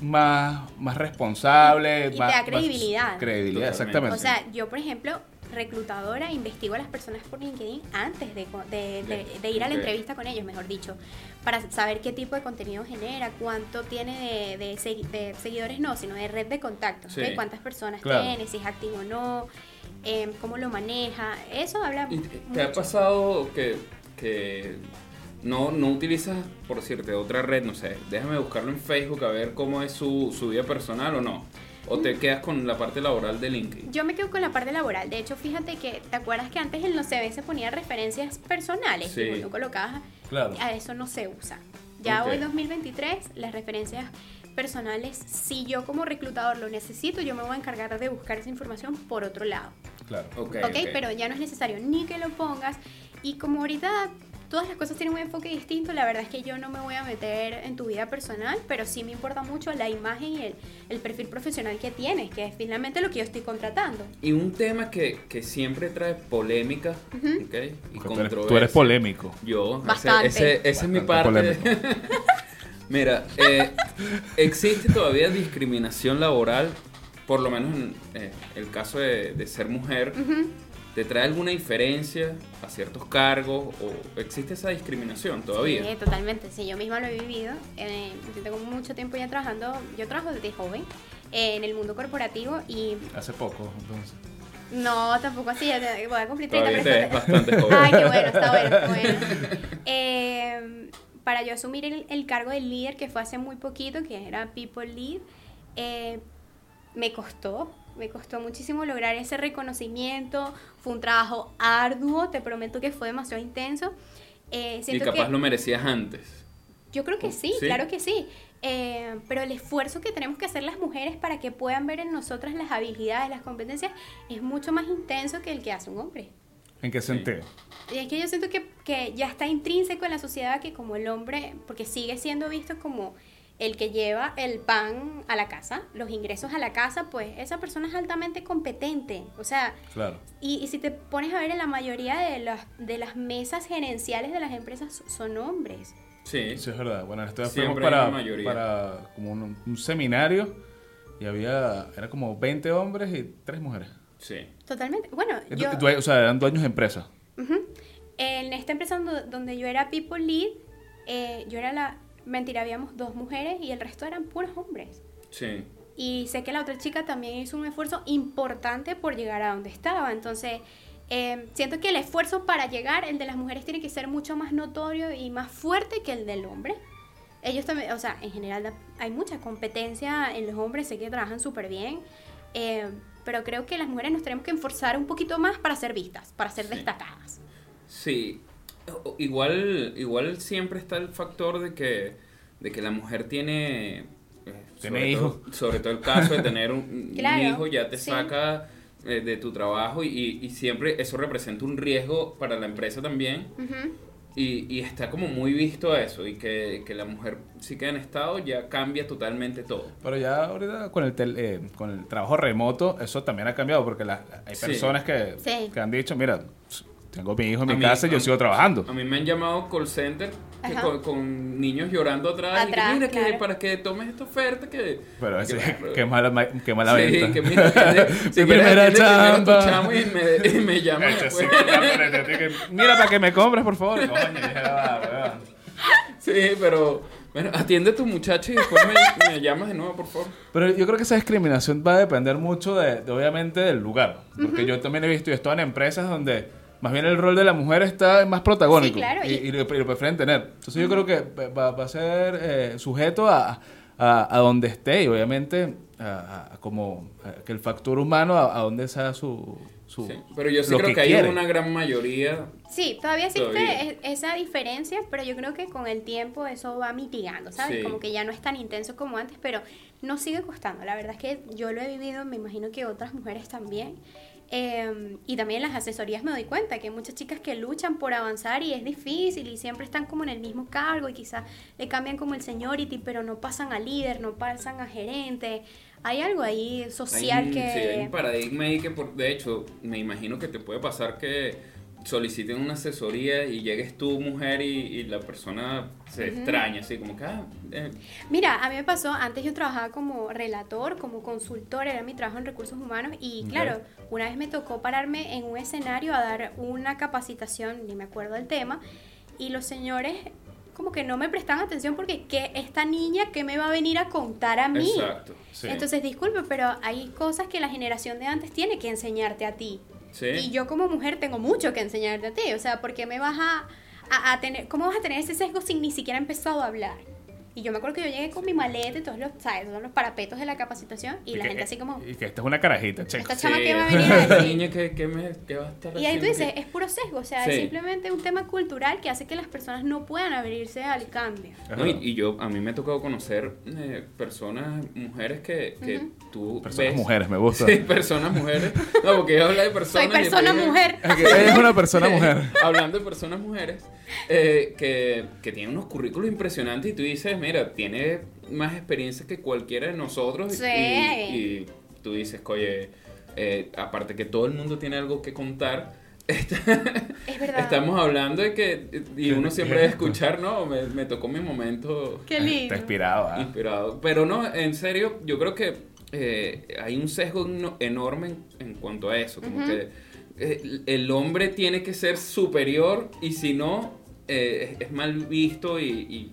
A: más, más responsable.
C: Y te
A: más-
C: da
A: más-
C: credibilidad.
A: credibilidad, exactamente.
C: O sea, yo, por ejemplo, reclutadora, investigo a las personas por LinkedIn antes de, co- de- de- de ir a la entrevista con ellos, mejor dicho, para saber qué tipo de contenido genera, cuánto tiene de, de segui- de seguidores, no, sino de red de contactos,
B: Sí.
C: cuántas personas
A: Claro.
C: tiene, si es activo o no, em, cómo lo maneja, eso habla
B: ¿Y te- ¿Te ha pasado que, que no, no utilizas, por decirte, otra red? No sé, déjame buscarlo en Facebook a ver cómo es su, su vida personal o no. ¿O te quedas con la parte laboral de LinkedIn?
C: Yo me quedo con la parte laboral. De hecho, fíjate que, ¿te acuerdas que antes en los CV se ponían referencias personales?
B: Sí.
C: Y cuando colocabas,
A: Claro.
C: a eso no se usa. Ya
B: Ok.
C: hoy 2023, las referencias personales, si yo como reclutador lo necesito, yo me voy a encargar de buscar esa información por otro lado.
A: claro.
B: Ok,
C: ¿Ok? Pero ya no es necesario ni que lo pongas. Y como ahorita todas las cosas tienen un enfoque distinto, la verdad es que yo no me voy a meter en tu vida personal, pero sí me importa mucho la imagen y el, el perfil profesional que tienes, que es finalmente lo que yo estoy contratando.
B: Y un tema que, que siempre trae polémica, ¿ok? Y
A: Tú eres, tú eres polémico.
B: Yo, ese-
C: Bastante.
B: ese- esa es mi parte. [laughs] Mira, eh, existe todavía discriminación laboral, por lo menos en eh, el caso de, de ser mujer. ¿Te trae alguna diferencia a ciertos cargos o existe esa discriminación todavía?
C: Sí, totalmente. Sí, yo misma lo he vivido. Eh, yo tengo mucho tiempo ya trabajando, yo trabajo desde joven eh, en el mundo corporativo y
A: Hace poco, entonces.
C: no, tampoco así, ya te- voy a cumplir 30
B: Todavía te ves
C: pero-
B: bastante joven.
C: Ay, qué bueno, está bueno, está bueno. [laughs] Eh, para yo asumir el, el cargo de líder, que fue hace muy poquito, que era People Lead, eh, me costó, me costó muchísimo lograr ese reconocimiento. Fue un trabajo arduo, te prometo que fue demasiado intenso. Eh,
B: y capaz
C: que-
B: lo merecías antes.
C: yo creo que sí,
B: ¿Sí?
C: claro que sí. Eh, pero el esfuerzo que tenemos que hacer las mujeres para que puedan ver en nosotras las habilidades, las competencias, es mucho más intenso que el que hace un hombre.
A: ¿En qué sentido?
C: Y es que yo siento que, que ya está intrínseco en la sociedad que como el hombre, porque sigue siendo visto como el que lleva el pan a la casa, los ingresos a la casa, pues esa persona es altamente competente. O sea,
A: Claro.
C: y, y si te pones a ver en la mayoría de las, de las mesas gerenciales de las empresas son hombres.
B: Sí.
A: Sí, es verdad. Bueno, esto fuimos para, para como un, un seminario y había, era como 20 hombres y 3 mujeres.
B: Sí.
C: Totalmente. Bueno, yo...
A: o sea, eran dueños de empresas.
C: Ujú. En esta empresa donde, donde yo era People Lead, eh, yo era la... Mentira, habíamos dos mujeres y el resto eran puros hombres.
B: Sí.
C: Y sé que la otra chica también hizo un esfuerzo importante por llegar a donde estaba. Entonces, eh, siento que el esfuerzo para llegar, el de las mujeres, tiene que ser mucho más notorio y más fuerte que el del hombre. Ellos también, o sea, en general hay mucha competencia en los hombres, sé que trabajan súper bien. eh, pero creo que las mujeres nos tenemos que esforzar un poquito más para ser vistas, para ser
B: Sí.
C: destacadas.
B: Sí, igual, igual siempre está el factor de que, de que la mujer tiene... eh,
A: Tiene
B: sobre
A: hijos.
B: todo- sobre todo el caso de tener un, [laughs] hijo ya te
C: sí.
B: saca eh, de tu trabajo y, y siempre eso representa un riesgo para la empresa también. Y, y está como muy visto eso y que, que la mujer sí queda en estado ya cambia totalmente todo.
A: Pero ya ahorita con el, tel- eh, con el trabajo remoto, eso también ha cambiado porque la- hay
B: Sí.
A: personas que,
C: Sí.
A: que han dicho, mira, tengo mi hijo en
B: A
A: mi
B: mí-
A: casa y yo
B: a-
A: sigo trabajando.
B: A mí me han llamado call center que con, con niños llorando atrás. y
C: Atrás,
B: que, mira, que para que tomes esta oferta que...
A: Pero ese-
B: Claro.
A: qué mala, ma- qué mala
B: Sí,
A: venta.
B: que mira, que- [laughs] si
A: Mi
B: quieres
A: primera chamba.
B: y me, y me [laughs]
A: Este
B: después.
A: sí, ya, pero te- te- Mira, para que me compres, por favor. Coño, "Ah, weón".
B: Sí, pero... Bueno, atiende a tu muchacho y después me, me llamas de nuevo, por favor.
A: Pero yo creo que esa discriminación va a depender mucho de, de, obviamente, del lugar. Porque yo también he visto y he estado en empresas donde más bien el rol de la mujer está más protagónico.
C: Sí, claro,
A: Y,
C: y-
A: y lo, y lo prefieren tener. Entonces yo creo que va, va a ser eh, sujeto a, a, a donde esté y obviamente a, a- como a que el factor humano a, a donde sea su... su
B: Sí, Pero yo sí creo que,
A: que
B: hay
A: quiere.
B: una gran mayoría...
C: Sí, todavía existe
B: Todavía.
C: es- esa diferencia, pero yo creo que con el tiempo eso va mitigando, ¿sabes?
B: Sí.
C: Como que ya no es tan intenso como antes, pero no sigue costando. La verdad es que yo lo he vivido, me imagino que otras mujeres también. Eh, y también en las asesorías me doy cuenta que hay muchas chicas que luchan por avanzar y es difícil y siempre están como en el mismo cargo y quizás le cambian como el seniority, pero no pasan a líder, no pasan a gerente. Hay algo ahí social
B: hay
C: que...
B: sí, hay un paradigma ahí que, por, de hecho, me imagino que te puede pasar que soliciten una asesoría y llegues tú, mujer, y, y la persona se extraña, así como que, ah, eh,
C: Mira, a mí me pasó, antes yo trabajaba como relator, como consultor, era mi trabajo en recursos humanos y claro, una vez me tocó pararme en un escenario a dar una capacitación, ni me acuerdo del tema, y los señores como que no me prestaban atención porque ¿qué, esta niña qué me va a venir a contar a mí?
B: exacto.
A: Sí.
C: Entonces, disculpe, pero hay cosas que la generación de antes tiene que enseñarte a ti.
B: Sí.
C: Y yo como mujer tengo mucho que enseñarte a ti. O sea, ¿por qué me vas a, a- a tener, cómo vas a tener ese sesgo sin ni siquiera empezado a hablar? Y yo me acuerdo que yo llegué con mi maleta y todos los, ¿sabes? Todos los parapetos de la capacitación y, la
A: que-
C: gente así como...
A: Y que esta es una carajita, che.
C: Esta
B: Sí,
C: chama que va a venir a [laughs]
B: niña que, que me, que va a estar
C: Y ahí tú dices,
B: que-
C: es puro sesgo, o sea,
B: Sí.
C: es simplemente un tema cultural que hace que las personas no puedan abrirse al cambio.
B: No, y, y yo, a mí me ha tocado conocer eh, personas, mujeres que, que tú
A: Personas
B: ves-
A: mujeres, me gusta.
B: Sí, personas mujeres. No, porque yo habla de personas.
C: Soy
B: y
C: persona mujer. [laughs]
A: Es una persona mujer.
B: Hablando de personas mujeres, eh, que, que tienen unos currículos impresionantes y tú dices, mira, tiene más experiencia que cualquiera de nosotros. y-
C: Sí.
B: Y, y tú dices, oye, eh, aparte que todo el mundo tiene algo que contar, [laughs]
C: Es verdad.
B: estamos hablando de que, y uno siempre debe escuchar, no, me, me tocó mi momento
C: Qué lindo.
A: Está inspirado, ¿ah?
B: inspirado. Pero no, en serio, yo creo que eh, hay un sesgo eno- enorme en, en cuanto a eso. Como que eh, el hombre tiene que ser superior y si no, eh, es, es mal visto y, y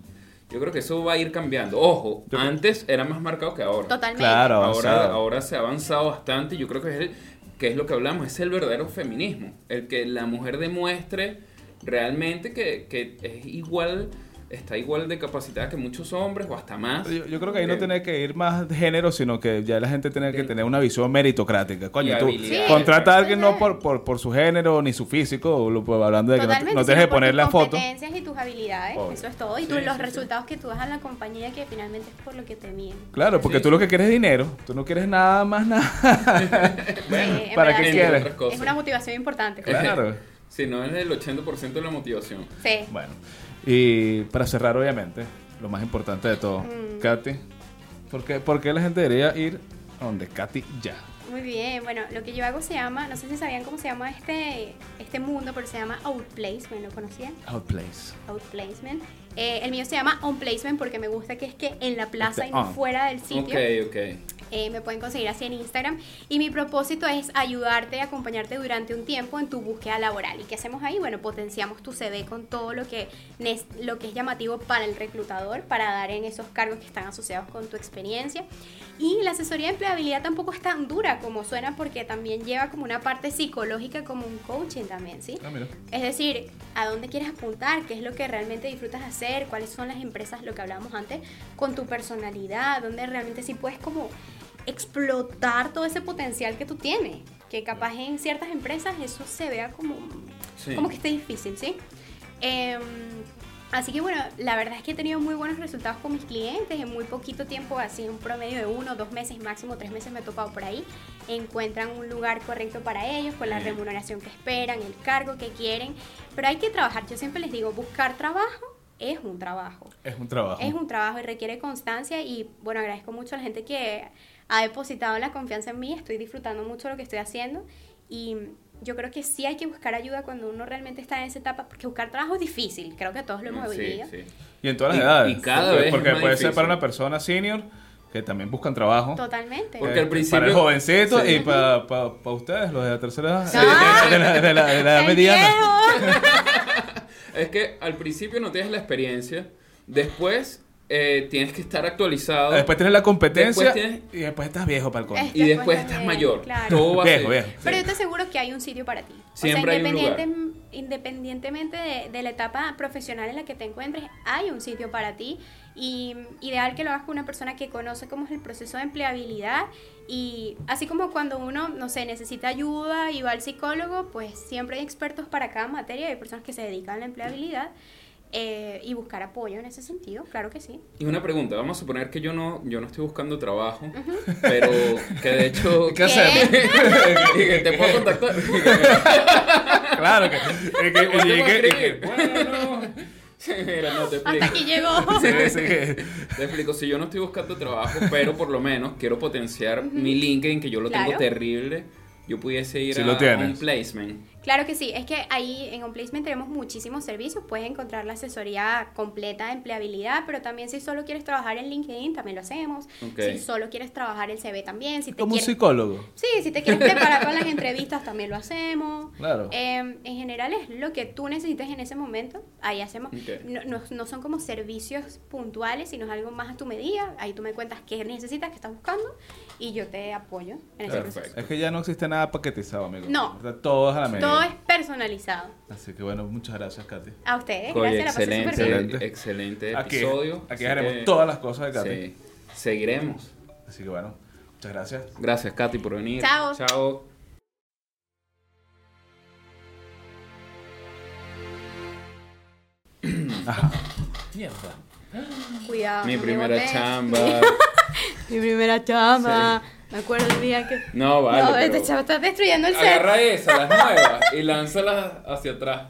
B: yo creo que eso va a ir cambiando. Ojo,
A: Yo-
B: antes era más marcado que ahora.
C: Totalmente.
A: Claro,
B: Ahora, ahora se ha avanzado bastante y yo creo que es, el, que es lo que hablamos, es el verdadero feminismo. El que la mujer demuestre realmente que, que es igual, está igual de capacitada que muchos hombres o hasta más.
A: Yo, yo creo que ahí no
B: Que-
A: tiene que ir más de género, sino que ya la gente tiene que tener una visión meritocrática. Coño, tú
B: habilidades.
A: contrata a alguien
C: Sí.
A: no por, por, por su género ni su físico, lo- pues, hablando de que no, no
C: sino por
A: poner
C: tus
A: la foto.
C: competencias y tus habilidades,
A: Obvio.
C: eso es todo. Y
B: Sí,
C: tú, los
B: sí, sí.
C: resultados que tú das a la compañía que finalmente es por lo que te miden.
A: Claro, porque
B: Sí,
A: tú
B: sí.
A: lo que quieres es dinero, tú no quieres nada más nada. [laughs]
C: Sí, en
A: ¿para qué
C: sí.
A: Quieres?
C: Es una motivación importante.
A: claro. [laughs]
B: Si no es el 80% de la motivación.
C: Sí.
A: Bueno, y para cerrar, obviamente, lo más importante de todo,
C: Mm.
A: Katy, ¿por qué, por qué la gente debería ir a donde Katy ya?
C: Muy bien, bueno, lo que yo hago se llama, no sé si sabían cómo se llama este, este mundo, pero se llama Outplacement, ¿lo conocían?
A: Outplace.
C: Outplacement. Eh, el mío se llama On Placement porque me gusta que es que en la plaza y no fuera del sitio.
B: Ok, ok.
C: Eh, me pueden conseguir así en Instagram. Y mi propósito es ayudarte, acompañarte durante un tiempo en tu búsqueda laboral. ¿Y qué hacemos ahí? Bueno, potenciamos tu CV con todo lo que, lo que es llamativo para el reclutador, para dar en esos cargos que están asociados con tu experiencia. Y la asesoría de empleabilidad tampoco es tan dura como suena porque también lleva como una parte psicológica, como un coaching también, ¿sí?
A: Ah.
C: Es decir, a dónde quieres apuntar, qué es lo que realmente disfrutas hacer, cuáles son las empresas, lo que hablábamos antes, con tu personalidad, dónde realmente sí puedes como explotar todo ese potencial que tú tienes. Que capaz en ciertas empresas eso se vea como,
B: Sí.
C: como que esté difícil, ¿sí? Em, así que bueno, la verdad es que he tenido muy buenos resultados con mis clientes en muy poquito tiempo, así un promedio de uno, dos meses, máximo tres meses me he topado por ahí. Encuentran un lugar correcto para ellos, con la remuneración que esperan, el cargo que quieren. Pero hay que trabajar, yo siempre les digo, buscar trabajo es un trabajo.
A: Es un trabajo.
C: Es un trabajo y requiere constancia y bueno, agradezco mucho a la gente que ha depositado la confianza en mí, estoy disfrutando mucho lo que estoy haciendo y yo creo que sí hay que buscar ayuda cuando uno realmente está en esa etapa, porque buscar trabajo es difícil, creo que todos lo hemos
B: Sí,
C: vivido.
B: sí.
A: Y en todas las
B: Y-
A: edades.
B: y cada
A: porque,
B: vez
A: puede ser
B: difícil.
A: para una persona senior que también buscan trabajo.
C: Totalmente.
B: Porque
A: Eh,
B: al principio-
A: Para el jovencito
B: Sí.
A: y para, para, para ustedes, los de la tercera edad. [laughs] [laughs] De, la, de la- de la edad
C: ¡El
A: mediana.
B: Es que al principio no tienes la experiencia, después eh, tienes que estar actualizado
A: Después tienes la competencia
B: Después tienes-
A: y después estás viejo para el coño.
C: Es-
B: y después estás mayor.
C: claro.
B: Todo va a
A: Viejo,
B: ser-
A: viejo.
C: Pero
B: Sí.
C: yo te aseguro que hay un sitio para ti.
B: Siempre
C: o
B: hay
C: sea,
B: un lugar.
C: independiente- independientemente de, de la etapa profesional en la que te encuentres, hay un sitio para ti. Y ideal que lo hagas con una persona que conoce cómo es el proceso de empleabilidad. Y así como cuando uno, no sé, necesita ayuda y va al psicólogo, pues siempre hay expertos para cada materia. Hay personas que se dedican a la empleabilidad. eh, y buscar apoyo en ese sentido, claro que sí.
B: Y una pregunta, vamos a suponer que yo no, yo no estoy buscando trabajo, pero que de hecho...
A: ¿Qué
B: y que te puedo contactar.
A: claro que. que-
B: Bueno, no. [laughs] Mira, no te
C: Hasta
B: explico.
C: aquí llegó. [laughs]
A: sí, sí, que- [laughs]
B: Te explico, si yo no estoy buscando trabajo, pero por lo menos quiero potenciar mi LinkedIn, que yo lo tengo terrible, yo pudiese ir
A: Sí
B: a
A: lo tienes.
B: un placement.
C: Claro que sí, es que ahí en On Placement tenemos muchísimos servicios, puedes encontrar la asesoría completa de empleabilidad, pero también si solo quieres trabajar en LinkedIn, también lo hacemos.
B: Ok.
C: Si solo quieres trabajar el CV también, si te
A: Como un psicólogo.
C: Sí, si te quieres preparar con las entrevistas, también lo hacemos.
A: Claro.
C: Eh, en general es lo que tú necesites en ese momento, ahí hacemos. No, no- no son como servicios puntuales, sino es algo más a tu medida. Ahí tú me cuentas qué necesitas, qué estás buscando y yo te apoyo en ese
B: Perfecto.
C: proceso.
A: Es que ya no existe nada paquetizado, amigo.
C: No.
A: Está todo es a la medida.
C: Todo es personalizado.
A: Así que bueno, muchas gracias, Katy.
C: A ustedes,
B: Oye,
C: gracias, la pasé
B: excelente,
C: bien.
A: Excelente.
B: excelente
A: Aquí,
B: episodio.
A: aquí
B: así
A: haremos
B: que-
A: todas las cosas de Katy.
B: Sí, seguiremos.
A: Así que bueno, muchas gracias.
B: Gracias, Katy, por venir.
C: Chao.
B: Chao.
A: Mierda.
C: Cuidado.
B: Mi
C: no me
B: primera chamba. [laughs]
C: Mi primera chamba. Me acuerdo el día que.
B: No, vale.
C: no, este chavo está destruyendo el set.
B: Agarra esa, las nuevas, y lánzalas hacia atrás.